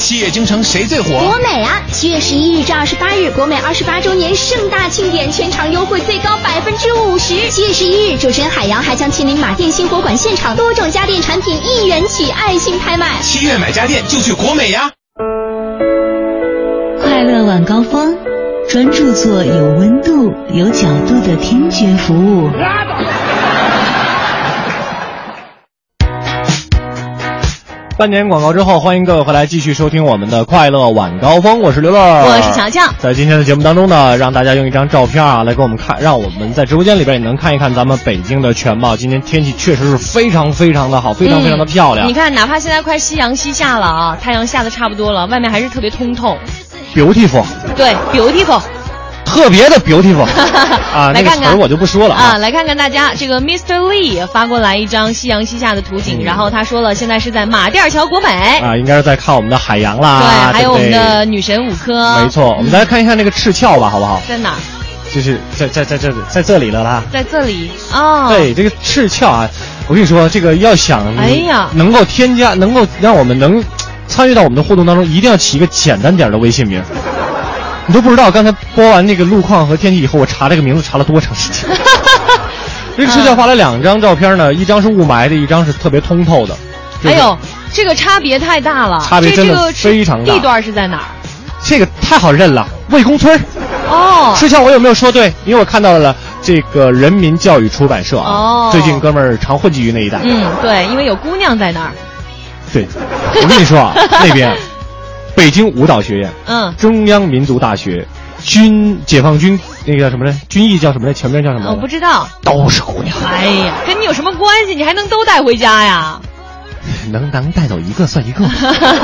七月京城谁最火？国美啊！七月十一日至二十八日，国美二十八周年盛大庆典，全场优惠最高百分之五十。七月十一日，主持人海洋还将亲临马店新火馆现场，多种家电产品一元起，爱心拍卖。七月买家电就去国美呀！快乐晚高峰，专注做有温度、有角度的听觉服务。半年广告之后，欢迎各位回来继续收听我们的快乐晚高峰，我是刘乐，我是乔乔。在今天的节目当中呢，让大家用一张照片啊来给我们看，让我们在直播间里边也能看一看咱们北京的全貌。今天天气确实是非常非常的好，非常非常的漂亮。嗯、你看，哪怕现在快夕阳西下了啊，太阳下的差不多了，外面还是特别通透。beautiful，对，beautiful。特别的 beautiful 啊，来看看那个词我就不说了啊。来看看大家，这个 Mr. Lee 发过来一张夕阳西下的图景，嗯、然后他说了，现在是在马甸桥国美啊，应该是在看我们的海洋啦，对，还有我们的女神五科，没错，我们来看一看那个赤鞘吧，好不好？在哪？就是在在在这里，在这里了啦，在这里哦。对，这个赤鞘啊，我跟你说，这个要想哎呀，能够添加，能够让我们能参与到我们的互动当中，一定要起一个简单点的微信名。你都不知道，刚才播完那个路况和天气以后，我查这个名字查了多长时间。这个摄像发了两张照片呢，一张是雾霾的，一张是特别通透的。哎呦，这个差别太大了，差别真的非常大。地段是在哪儿？这个太好认了，魏公村。哦，摄像我有没有说对？因为我看到了这个人民教育出版社啊，哦、最近哥们儿常混迹于那一带。嗯，对，因为有姑娘在那儿。对，我跟你说啊，那边。北京舞蹈学院，嗯，中央民族大学，军解放军那个叫什么来？军艺叫什么来？全名叫什么来？我不知道，都是姑娘。哎呀，跟你有什么关系？你还能都带回家呀？能能带走一个算一个，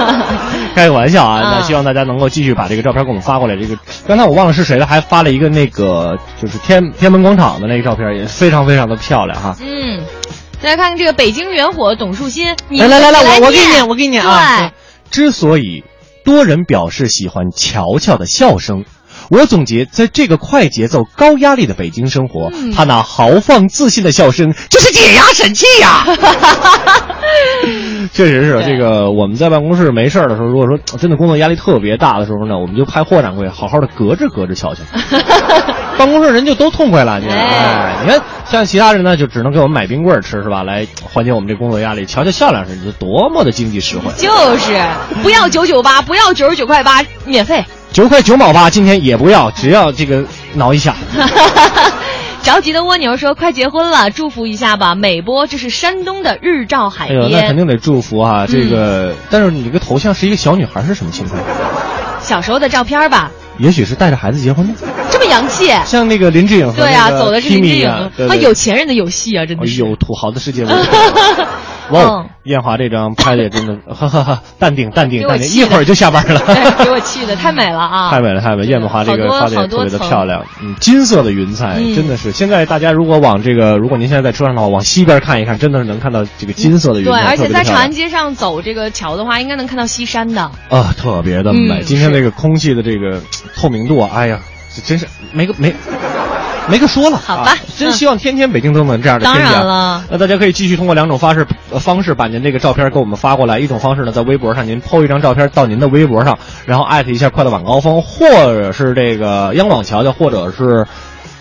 开个玩笑啊！那希望大家能够继续把这个照片给我们发过来。这个刚才我忘了是谁了，还发了一个那个就是天天安门广场的那个照片，也非常非常的漂亮哈。嗯，再来看看这个北京元火董树新，来来来来，我我给你念，我给你啊。之所以多人表示喜欢乔乔的笑声。我总结，在这个快节奏、高压力的北京生活，他那豪放自信的笑声就是解压神器呀！确实是这个，我们在办公室没事的时候，如果说真的工作压力特别大的时候呢，我们就派霍掌柜好好的隔着隔着瞧瞧，办公室人就都痛快了。你哎，你看像其他人呢，就只能给我们买冰棍吃是吧？来缓解我们这工作压力。瞧瞧笑两声你多么的经济实惠，就是不要九九八，不要九十九块八，免费。九块九毛八，今天也不要，只要这个挠一下。着急的蜗牛说：“快结婚了，祝福一下吧。”美波，这是山东的日照海边。哎呦，那肯定得祝福啊！这个，但是你这个头像是一个小女孩，是什么情况？小时候的照片吧。也许是带着孩子结婚的。这么洋气。像那个林志颖。对啊，走的是林志颖。啊，有钱人的游戏啊，真的是。有土豪的世界。哇，艳华这张拍的也真的，哈哈哈，淡定淡定淡定，一会儿就下班了。给我气的，太美了啊！太美了，太美！艳华这个画的也特别的漂亮，嗯，金色的云彩，真的是。现在大家如果往这个，如果您现在在车上的话，往西边看一看，真的是能看到这个金色的云彩。对，而且在长安街上走这个桥的话，应该能看到西山的。啊，特别的美！今天这个空气的这个透明度，哎呀，真是没个没。没个说了，好吧，真希望天天北京都能这样的天气。当然了，那大家可以继续通过两种方式方式把您这个照片给我们发过来。一种方式呢，在微博上您 PO 一张照片到您的微博上，然后艾特一下快乐晚高峰，或者是这个央广乔乔，或者是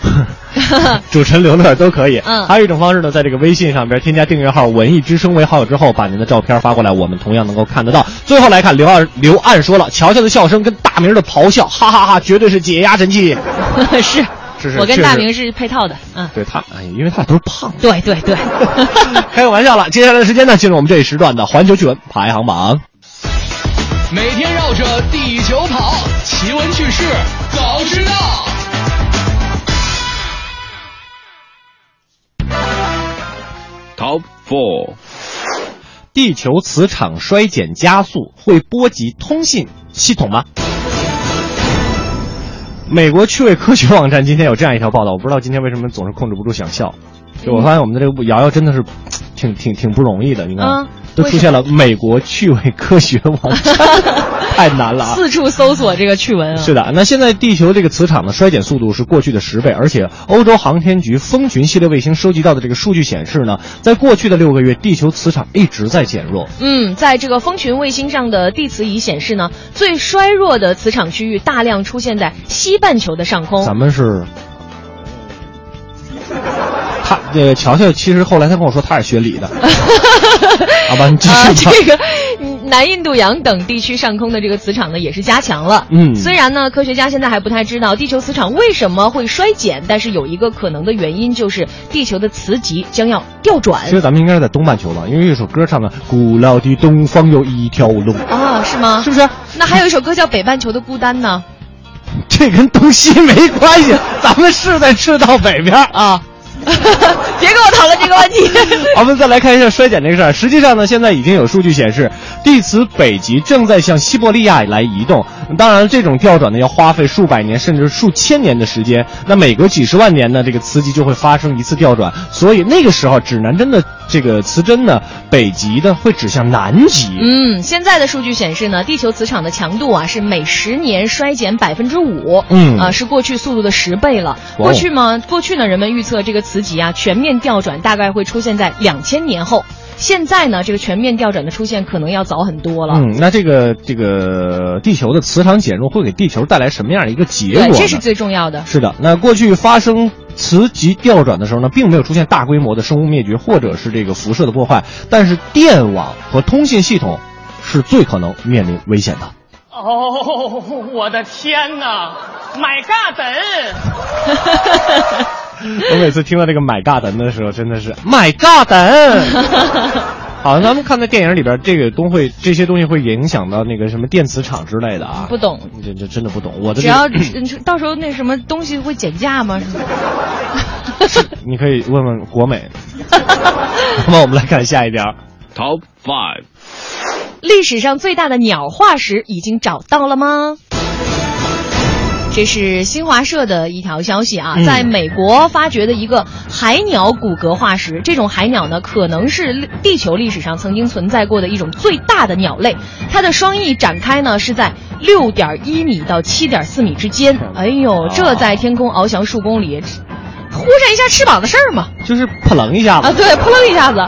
主持人刘乐都可以。嗯，还有一种方式呢，在这个微信上边添加订阅号“文艺之声”为好友之后，把您的照片发过来，我们同样能够看得到。最后来看刘二刘岸说了，乔乔的笑声跟大明的咆哮，哈哈哈，绝对是解压神器。是。我跟大明是配套的，嗯，对他，哎，因为他俩都是胖。对对对，开个玩笑了。接下来的时间呢，进入我们这一时段的环球趣闻排行榜。每天绕着地球跑，奇闻趣事早知道。Top Four，地球磁场衰减加速会波及通信系统吗？美国趣味科学网站今天有这样一条报道，我不知道今天为什么总是控制不住想笑。就我发现我们的这个瑶瑶真的是挺挺挺不容易的，你看都出现了美国趣味科学网站，太难了啊！四处搜索这个趣闻啊。是的，那现在地球这个磁场的衰减速度是过去的十倍，而且欧洲航天局蜂群系列卫星收集到的这个数据显示呢，在过去的六个月，地球磁场一直在减弱。嗯，在这个蜂群卫星上的地磁仪显示呢，最衰弱的磁场区域大量出现在西半球的上空。咱们是。他这个乔乔其实后来他跟我说他是学理的，好吧，你继续啊，这个南印度洋等地区上空的这个磁场呢也是加强了。嗯，虽然呢科学家现在还不太知道地球磁场为什么会衰减，但是有一个可能的原因就是地球的磁极将要调转。其实咱们应该是在东半球吧，因为有一首歌唱的“古老的东方有一条龙”啊，是吗？是不是？那还有一首歌叫《北半球的孤单》呢？这跟东西没关系，咱们是在赤道北边啊。别跟我讨论这个问题。我们再来看一下衰减这个事儿。实际上呢，现在已经有数据显示，地磁北极正在向西伯利亚来移动。当然，这种调转呢要花费数百年甚至数千年的时间。那每隔几十万年呢，这个磁极就会发生一次调转。所以那个时候，指南针的这个磁针呢，北极的会指向南极。嗯，现在的数据显示呢，地球磁场的强度啊是每十年衰减百分之五。嗯，啊是过去速度的十倍了。过去嘛，过去呢，人们预测这个磁极啊全面调转大概会出现在两千年后。现在呢，这个全面调转的出现可能要早很多了。嗯，那这个这个地球的磁场减弱会给地球带来什么样的一个结果？这是最重要的。是的，那过去发生磁极调转的时候呢，并没有出现大规模的生物灭绝或者是这个辐射的破坏，但是电网和通信系统是最可能面临危险的。哦，我的天哪！My God！我每次听到这个 “My God” 的时候，真的是 “My God”。好像咱们看在电影里边，这个都会这些东西会影响到那个什么电磁场之类的啊。不懂，这这真的不懂。我的只要 到时候那什么东西会减价吗？你可以问问国美。那么我们来看下一条，Top Five。历史上最大的鸟化石已经找到了吗？这是新华社的一条消息啊，在美国发掘的一个海鸟骨骼化石。这种海鸟呢，可能是地球历史上曾经存在过的一种最大的鸟类。它的双翼展开呢，是在六点一米到七点四米之间。哎呦，这在天空翱翔数公里。忽闪一下翅膀的事儿嘛，就是扑棱一下子啊，对，扑棱一下子。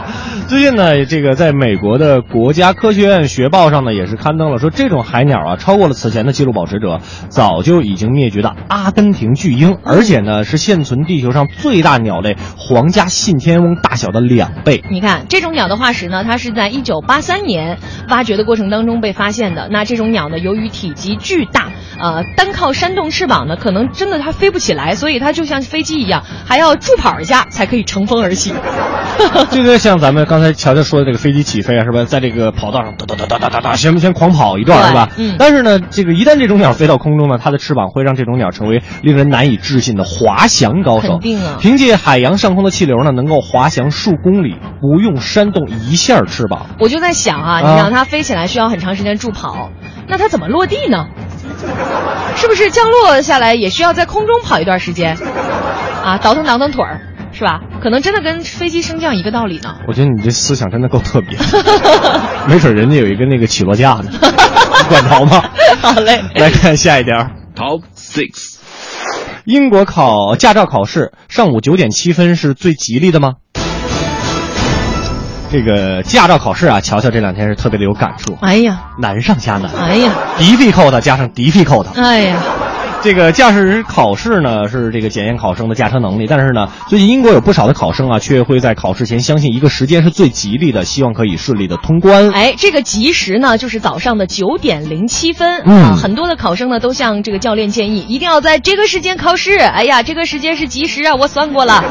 最近呢，这个在美国的国家科学院学报上呢，也是刊登了说，这种海鸟啊，超过了此前的记录保持者早就已经灭绝的阿根廷巨鹰，而且呢，是现存地球上最大鸟类皇家信天翁大小的两倍。你看，这种鸟的化石呢，它是在一九八三年挖掘的过程当中被发现的。那这种鸟呢，由于体积巨大，呃，单靠扇动翅膀呢，可能真的它飞不起来，所以它就像飞机一样。还要助跑一下才可以乘风而起，这个像咱们刚才乔乔说的这个飞机起飞啊，是吧？在这个跑道上哒哒哒哒哒哒哒，先先狂跑一段，是吧？嗯。但是呢，这个一旦这种鸟飞到空中呢，它的翅膀会让这种鸟成为令人难以置信的滑翔高手。肯定啊！凭借海洋上空的气流呢，能够滑翔数公里，不用扇动一下翅膀。我就在想啊，你让它飞起来需要很长时间助跑，那它怎么落地呢？是不是降落下来也需要在空中跑一段时间？啊，倒腾倒腾腿儿，是吧？可能真的跟飞机升降一个道理呢。我觉得你这思想真的够特别，没准人家有一个那个起落架呢，管着吗？好嘞，来看下一条，Top Six。英国考驾照考试上午九点七分是最吉利的吗？这个驾照考试啊，乔乔这两天是特别的有感触。哎呀，难上加难。哎呀，difficult 加上 difficult。哎呀。这个驾驶考试呢，是这个检验考生的驾车能力。但是呢，最近英国有不少的考生啊，却会在考试前相信一个时间是最吉利的，希望可以顺利的通关。哎，这个吉时呢，就是早上的九点零七分。嗯，很多的考生呢，都向这个教练建议，一定要在这个时间考试。哎呀，这个时间是吉时啊，我算过了。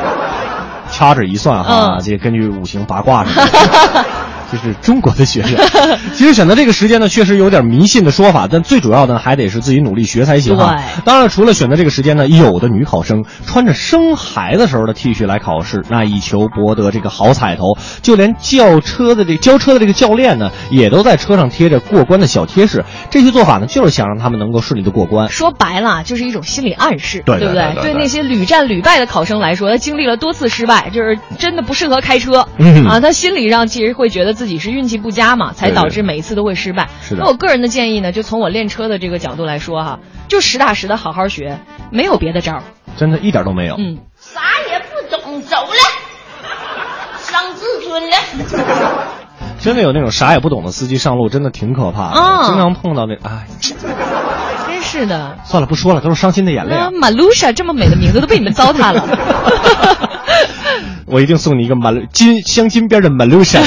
掐指一算哈，这根据五行八卦什么的。这是中国的学生，其实选择这个时间呢，确实有点迷信的说法，但最主要的，还得是自己努力学才行啊。当然，除了选择这个时间呢，有的女考生穿着生孩子时候的 T 恤来考试，那以求博得这个好彩头。就连轿车的这交车的这个教练呢，也都在车上贴着过关的小贴士。这些做法呢，就是想让他们能够顺利的过关。说白了，就是一种心理暗示，对不对？对那些屡战屡败的考生来说，他经历了多次失败，就是真的不适合开车啊。他心理上其实会觉得自己是运气不。佳嘛，才导致每一次都会失败。是的。那我个人的建议呢，就从我练车的这个角度来说哈，就实打实的好好学，没有别的招儿。真的一点都没有。嗯。啥也不懂，走了，伤自尊了。真的有那种啥也不懂的司机上路，真的挺可怕的。经常碰到那，哎，真是的。算了，不说了，都是伤心的眼泪。马露莎这么美的名字都被你们糟蹋了。我一定送你一个满金镶金边的满路闪，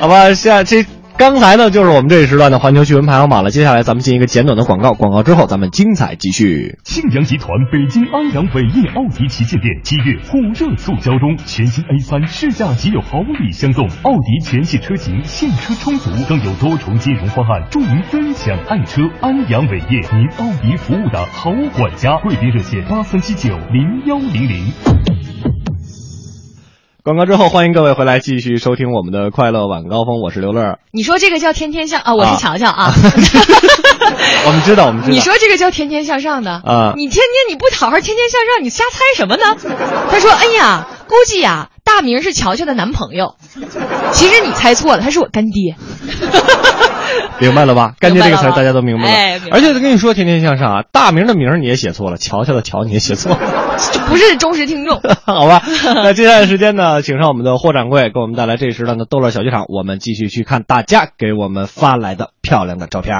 好吧？下这刚才呢，就是我们这一时段的环球趣闻排行榜了。接下来咱们进一个简短的广告，广告之后咱们精彩继续。庆阳集团北京安阳伟业奥迪旗舰店七月火热促销中，全新 A 三试驾即有好礼相送，奥迪全系车型现车充足，更有多重金融方案助您分享爱车。安阳伟业，您奥迪服务的好管家，贵宾热线八三七九零幺零零。广告之后，欢迎各位回来继续收听我们的快乐晚高峰，我是刘乐。你说这个叫天天向啊，我是乔乔啊。我们知道，我们知道。你说这个叫天天向上的啊？你天天你不好好天天向上，你瞎猜什么呢？他说：“哎呀，估计呀，大明是乔乔的男朋友。其实你猜错了，他是我干爹。”明白了吧？干爹这个词大家都明白了。哎，而且跟你说，天天向上啊，大明的名你也写错了，乔乔的乔你也写错了，不是忠实听众。好吧，那接下来时间呢，请上我们的霍掌柜给我们带来这时段的逗乐小剧场，我们继续去看大家给我们发来的漂亮的照片。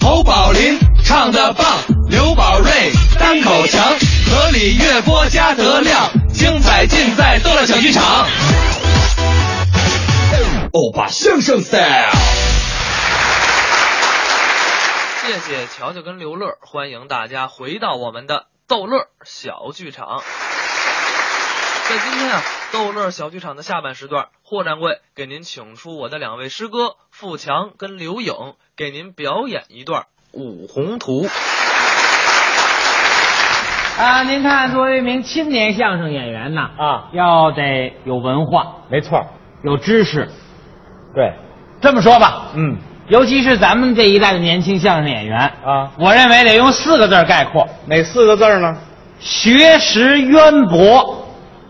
侯宝林唱的棒，刘宝瑞单口强，河里月波加德亮，精彩尽在逗乐小剧场。欧巴相声 style，谢谢乔乔跟刘乐，欢迎大家回到我们的逗乐小剧场。在今天啊，逗乐小剧场的下半时段，霍掌柜给您请出我的两位师哥富强跟刘颖，给您表演一段《五红图》。啊，您看，作为一名青年相声演员呢，啊，要得有文化，没错，有知识。对，这么说吧，嗯，尤其是咱们这一代的年轻相声演员啊，我认为得用四个字概括，哪四个字呢？学识渊博。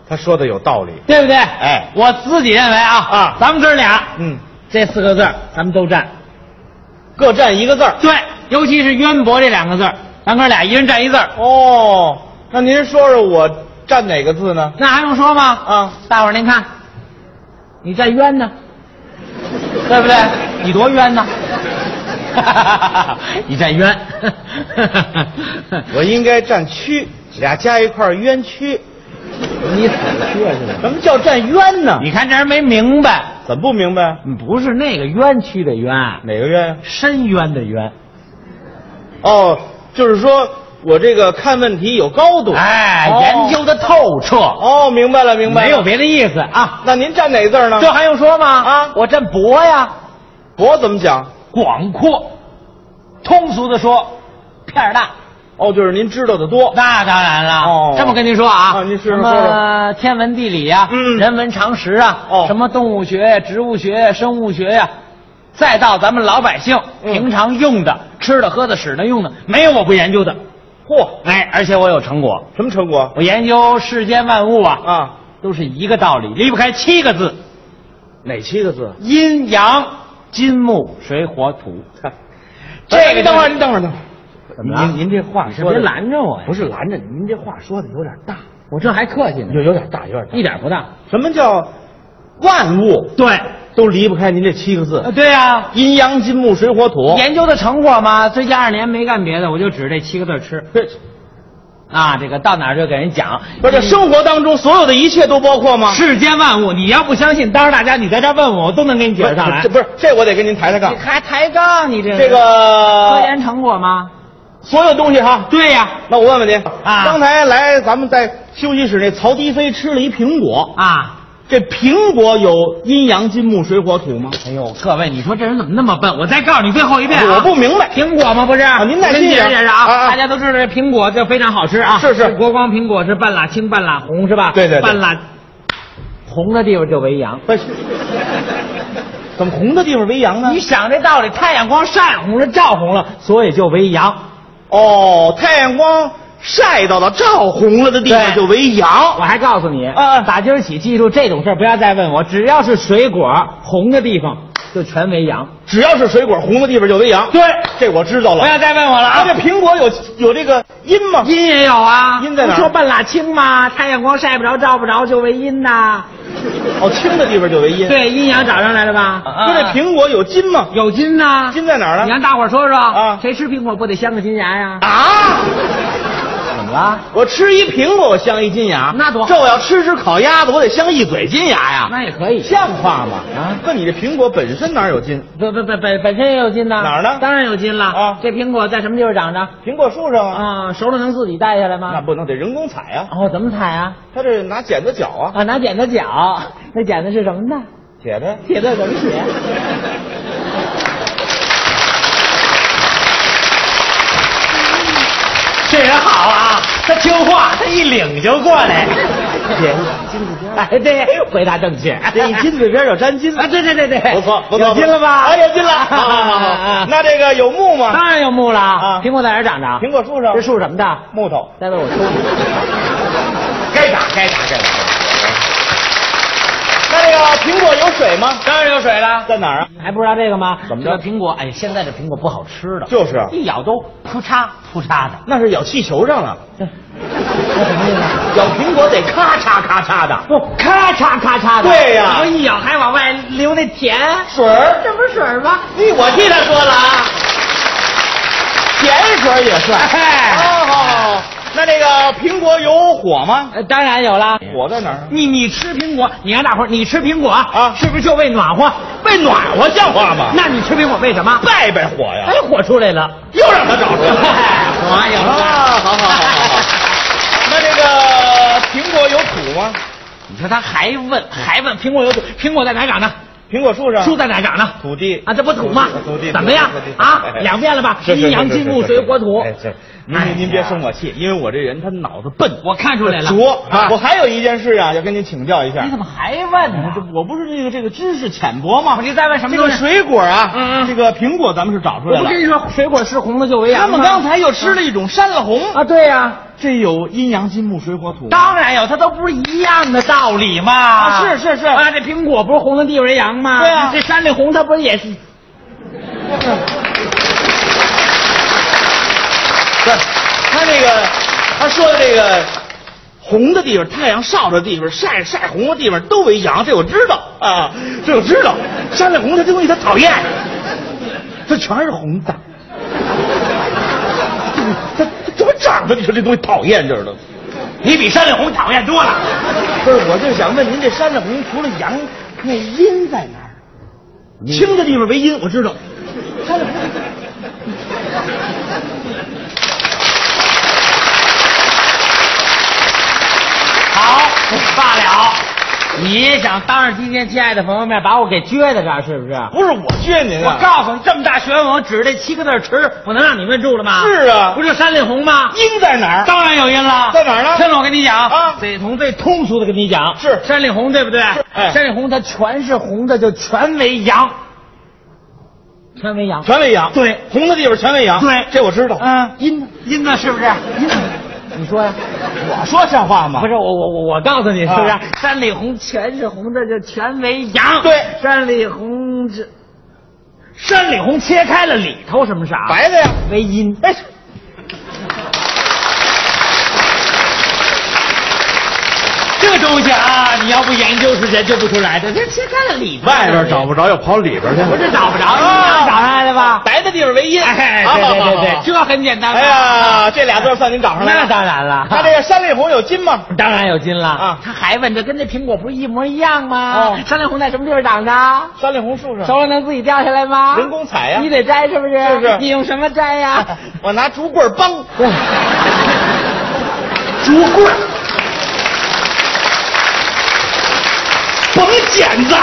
他说的有道理，对不对？哎，我自己认为啊啊，咱们哥俩，嗯，这四个字咱们都占，各占一个字儿。对，尤其是渊博这两个字儿，咱哥俩一人占一字儿。哦，那您说说我占哪个字呢？那还用说吗？啊，大伙儿您看，你占冤呢，对不对？你多冤呐？你占冤，我应该占屈，俩加一块儿冤屈。你死去是吧？什么叫占冤呢？你看这人没明白，怎么不明白？不是那个冤屈的冤，哪个冤？深渊的渊。哦，就是说我这个看问题有高度，哎，哦研究的透彻。哦，明白了，明白了。没有别的意思啊。那您占哪字呢？这还用说吗？啊，我占博呀。博怎么讲？广阔。通俗的说，片儿大。哦，就是您知道的多。那当然了。哦，这么跟您说啊，啊，您什么天文地理呀，嗯，人文常识啊，哦，什么动物学呀、植物学呀、生物学呀，再到咱们老百姓平常用的、吃的、喝的、使的、用的，没有我不研究的。嚯，哎，而且我有成果。什么成果？我研究世间万物啊，啊，都是一个道理，离不开七个字。哪七个字？阴阳、金木水火土。这个等会儿，您等会儿，等会儿。怎么了？您您这话说别拦着我呀！不是拦着你，您这话说的有点大。我这还客气呢，有有点大，有点大，一点不大。什么叫万物？对，都离不开您这七个字。对呀，阴阳金木水火土。研究的成果嘛，最近二年没干别的，我就指这七个字吃。对，啊，这个到哪儿就给人讲。不是，生活当中所有的一切都包括吗？世间万物，你要不相信，当着大家你在这儿问我，我都能给你解释上来。这不是这，我得跟您抬抬杠。还抬杠？你这这个科研成果吗？所有东西哈，对呀。那我问问您啊，刚才来咱们在休息室那曹迪飞吃了一苹果啊，这苹果有阴阳金木水火土吗？哎呦，各位，你说这人怎么那么笨？我再告诉你最后一遍、啊，我不明白，苹果吗？不是，啊、您耐心解释解释啊！啊大家都知道这苹果就非常好吃啊，是是，国光苹果是半拉青半拉红是吧？对对对，半拉红的地方就为阳。不是。怎么红的地方为阳呢？你想这道理，太阳光晒红了、照红了，所以就为阳。哦，太阳光晒到了、照红了的地方就为阳。我还告诉你，啊，打今儿起记住这种事儿，不要再问我。只要是水果红的地方，就全为阳。只要是水果红的地方就为阳。对，这我知道了。不要再问我了啊！这苹果有有这个阴吗？阴也有啊。阴在哪？说半拉青嘛，太阳光晒不着、照不着就为阴呐。哦，青的地方就为阴。对，阴阳找上来了吧？说这苹果有金吗？有金呐。金在哪儿呢？你让大伙儿说说啊，谁吃苹果不得镶个金牙呀？啊！怎么了？我吃一苹果，我镶一金牙，那多好。这我要吃只烤鸭子，我得镶一嘴金牙呀。那也可以，像话吗？啊，那你这苹果本身哪有金？不不不本本身也有金呐。哪儿呢？当然有金了啊！这苹果在什么地方长着？苹果树上啊。啊，熟了能自己带下来吗？那不能，得人工采啊。哦，怎么采啊？他这拿剪子绞啊。啊，拿剪子绞。那剪子是什么呢？铁的。铁的怎么写？这人好啊，他听话，他一领就过来。姐，金子边哎，对，回答正确。这一金子边有沾金啊，对对对对，不错不错，有金了吧？啊，有金了。好好好，那这个有木吗？当然有木了。啊，苹果在哪儿长着？苹果树上。这树什么的？木头。再问我抽你。该打该打该打。苹果有水吗？当然有水了，在哪儿啊？还不知道这个吗？怎么着？这苹果，哎，现在这苹果不好吃的，就是一咬都扑嚓扑嚓的，那是咬气球上了。那什么意思？咬苹果得咔嚓咔嚓的，不咔嚓咔嚓的。对呀，然后一咬还往外流那甜水儿，这不是水儿吗？咦，我替他说了啊，甜水也算。哎，好好好。那这个苹果有火吗？呃，当然有了。火在哪儿？你你吃苹果，你让大伙儿，你吃苹果啊，是不是就为暖和？为暖和像话吗？那你吃苹果为什么？拜拜火呀！哎，火出来了，又让他找出来了。火有啊，好好好好好。那这个苹果有土吗？你说他还问还问苹果有土苹果在哪长呢？苹果树上，树在哪长呢？土地啊，这不土吗？土地怎么样土地啊哎？两遍了吧？是是是阴阳金木水火土。哎是，您您您别生我气，因为我这人他脑子笨，我看出来了拙。啊我还有一件事啊，要跟您请教一下。你怎么还问呢？这我不是这个这个知识浅薄吗？你再问什么这个水果啊，嗯嗯这个苹果咱们是找出来了我跟。你说，水果吃红的就为阳吗他们刚才又吃了一种山了红啊，对呀、这有阴阳金木水火土。当然有，它都不是一样的道理嘛。啊是是是啊，这苹果不是红的地为阳吗？对啊这山里红它不是也是？不是，他那个他说的这个红的地方，太阳照的地方，晒晒红的地方都为阳，这我知道啊，这我知道。山里红它这东西它讨厌，它全是红的。怎么长的？你说这东西讨厌劲儿的。你比山里红讨厌多了。不是，我就想问您，这山里红除了阳，那阴在哪儿？青的地方为阴，我知道。山里红。好，罢了。你想当着今天亲爱的朋友面把我给撅在这儿，是不是？不是我撅您我啊！告诉你，这么大学问，我指着这七个字儿吃，我能让你问住了吗？是啊不是山里红吗？阴在哪儿？当然有阴了，在哪儿呢听着我跟你讲啊得从最通俗的跟你讲，是山里红，对不对？哎山里红它全是红的，就全为阳，全为阳。全为阳，对红的地方全为阳，对这我知道。嗯，阴呢？阴呢，是不是？阴呢，你说呀？我说像话吗？不是我我我我告诉你，是不是？啊山里红全是红的，就全为阳。对山里红这山里红切开了里头什么色儿？白的呀。为阴。哎，东西啊，你要不研究是研究不出来的。这切开了里边，外边找不着，要跑里边去。不是找不着，你啊找上来的吧？白的地方为阴。哎，啊对对对好好好，对这很简单。哎呀，这俩字算您找上来了。那当然了。他这个山里红有金吗？当然有金了啊他还问这跟这苹果不是一模一样吗？哦山里红在什么地方长的？山里红树上。熟了能自己掉下来吗？人工采呀你得摘是不是？是是你用什么摘呀？我拿竹棍儿帮。竹棍儿。甭剪子，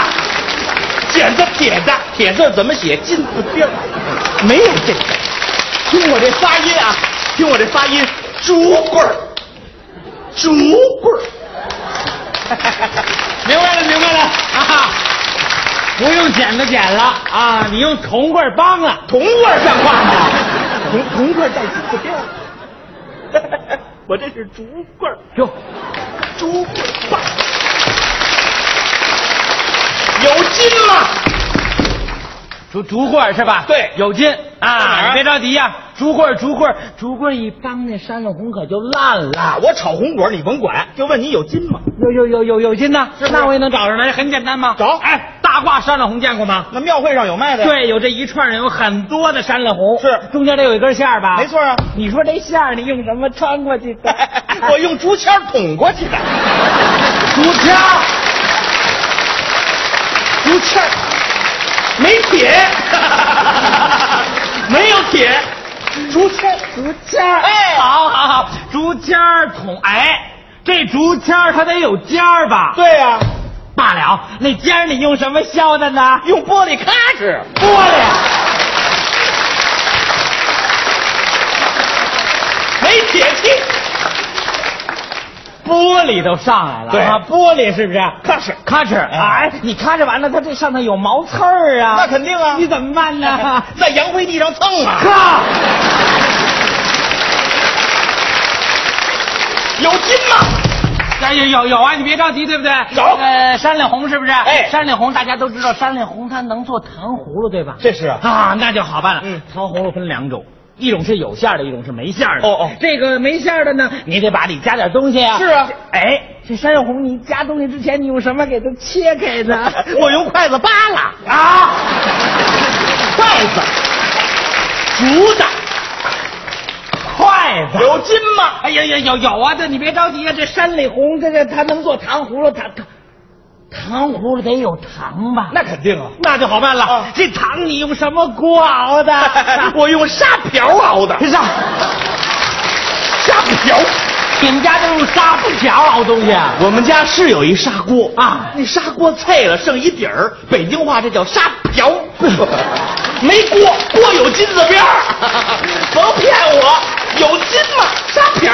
剪子铁的，铁字怎么写？金字边，没有这个。听我这发音啊，听我这发音，竹棍儿，竹棍儿。明白了，明白了啊！不用剪子剪了啊，你用铜棍儿帮了。铜棍儿像话吗？铜铜棍带金字边。我这是竹棍儿，哟，竹棍棒。有金了？竹竹棍是吧？对有金啊！别着急呀，竹棍，竹棍，竹棍一帮，那山里红可就烂了。啊，我炒红果你甭管，就问你有金吗？有有有有有金呢，是是那我也能找上来，很简单嘛。找哎，大挂山里红见过吗？那庙会上有卖的呀。对，有这一串儿有很多的山里红，是中间得有一根线吧？没错啊。你说这线你用什么穿过去的？我用竹签捅过去的。竹签儿，竹签儿没铁，没有铁，竹签儿竹签儿，哎好好好，竹签儿捅，哎，这竹签儿它得有尖儿吧？对呀、罢了，那尖儿你用什么削的呢？用玻璃咔哧，玻璃。没铁器，玻璃都上来了，对啊，玻璃是不是？咔哧咔哧，哎，你咔哧完了，它这上头有毛刺儿啊，那肯定啊你怎么办呢？在洋灰地上蹭啊，咔，有金吗？哎有有有啊，你别着急，对不对？有呃，山里红是不是？哎山里红大家都知道，山里红它能做糖葫芦，对吧？这是啊啊，那就好办了。嗯糖葫芦分两种。一种是有馅的，一种是没馅的。哦哦这个没馅的呢，你得把里加点东西啊。是啊哎，这山药红你加东西之前，你用什么给它切开的？我用筷子扒拉，啊，筷子，竹子，筷子。有筋吗？哎呀呀，有有啊！这你别着急啊，这山里红这个它能做糖葫芦，它它糖葫芦得有糖吧？那肯定啊。那就好办了。啊这糖你用什么锅熬的？我用沙瓢熬的，上沙瓢，你们家都用砂不巧好东西啊？我们家是有一砂锅啊，那砂锅碎了剩一底儿，北京话这叫沙瓢。没锅，锅有金字边儿，甭骗我，有金吗？沙瓢，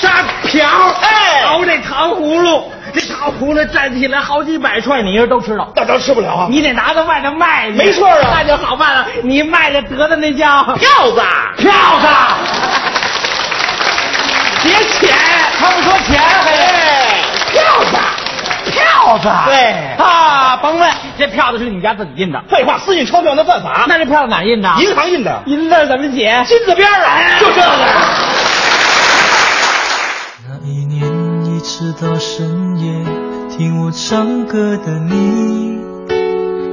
沙瓢，哎，熬这糖葫芦，这糖葫芦站起来好几百串，你人都吃了？那咱吃不了啊！你得拿到外头卖去。没错啊，那就好办了。你卖的得的那叫票子，票子。别钱，他们说钱，哎，票子。票子，对啊，甭问，这票子是你们家自己印的。废话，私印钞票那犯法。那这票子哪印的？银行印的。银字怎么写？金字边啊，就这个。直到深夜听我唱歌的你，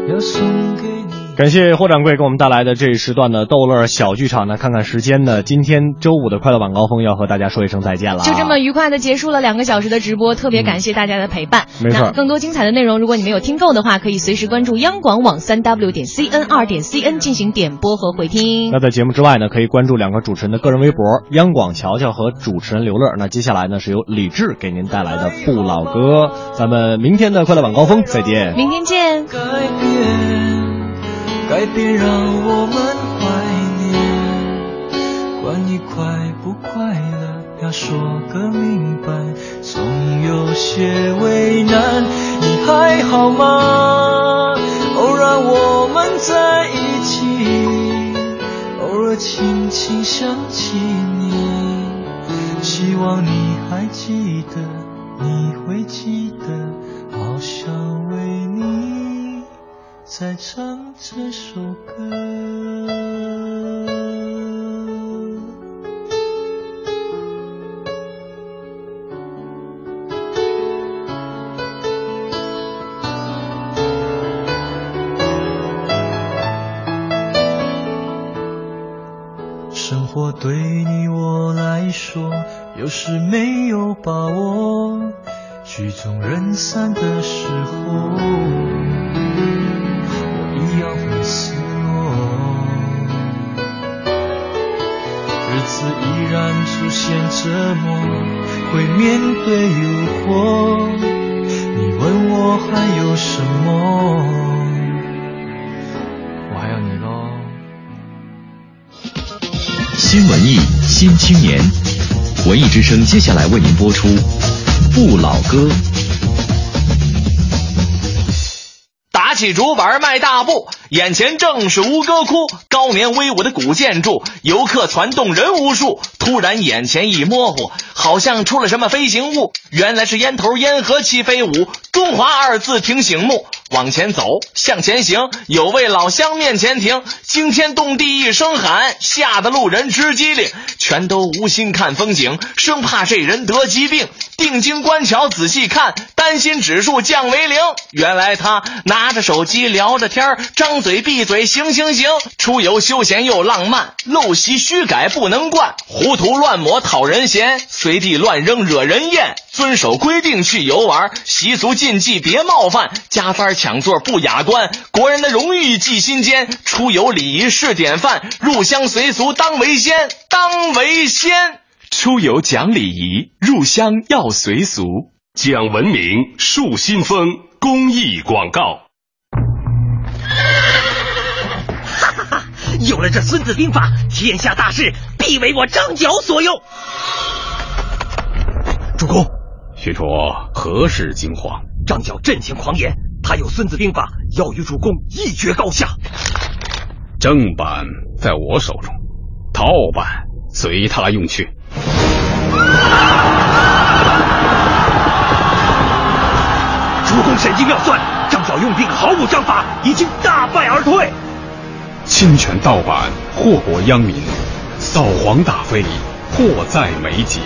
要送给。感谢霍掌柜给我们带来的这一时段的逗乐小剧场呢。看看时间呢，今天周五的快乐晚高峰要和大家说一声再见了。就这么愉快的结束了两个小时的直播，特别感谢大家的陪伴。没错那更多精彩的内容，如果你没有听够的话，可以随时关注央广网三 w 点 cn 二点 cn 进行点播和回听。那在节目之外呢，可以关注两个主持人的个人微博，央广乔乔和主持人刘乐。那接下来呢，是由李志给您带来的《不老歌》。咱们明天的快乐晚高峰再见。明天见。改变，让我们怀念。管你快不快乐，要说个明白，总有些为难。你还好吗？偶然我们在一起，偶尔轻轻想起你，希望你还记得，你会记得，好想为你再唱这首歌。生活对你我来说，有时没有把握，曲终人散的时候，失落。日子依然出现折磨，会面对诱惑。你问我还有什么？我还有你喽。新文艺新青年，文艺之声接下来为您播出《不老歌》。打起竹板迈大步，眼前正是吴哥窟，高棉威武的古建筑，游客攒动人无数。突然眼前一模糊，好像出了什么飞行物，原来是烟头烟盒齐飞舞，中华二字挺醒目。往前走，向前行，有位老乡面前停，惊天动地一声喊，吓得路人直机灵，全都无心看风景，生怕这人得疾病。定睛观瞧，仔细看，担心指数降为零。原来他拿着手机聊着天儿张嘴闭嘴行行行，出游休闲又浪漫，陋习虚改不能惯，糊涂乱抹讨人嫌，随地乱扔惹人厌。遵守规定去游玩，习俗禁忌别冒犯，加班抢座不雅观，国人的荣誉记心间，出游礼仪是典范，入乡随俗当为先，当为先。出游讲礼仪，入乡要随俗，讲文明，树新风。公益广告。有了这《孙子兵法》，天下大事必为我张角所用。主公，许褚何事惊慌？张角阵前狂言，他有《孙子兵法》，要与主公一决高下。正版在我手中，盗版随他用去。主公神机妙算，用兵毫无章法，已经大败而退。侵权盗版，祸国殃民，扫黄打非，迫在眉睫。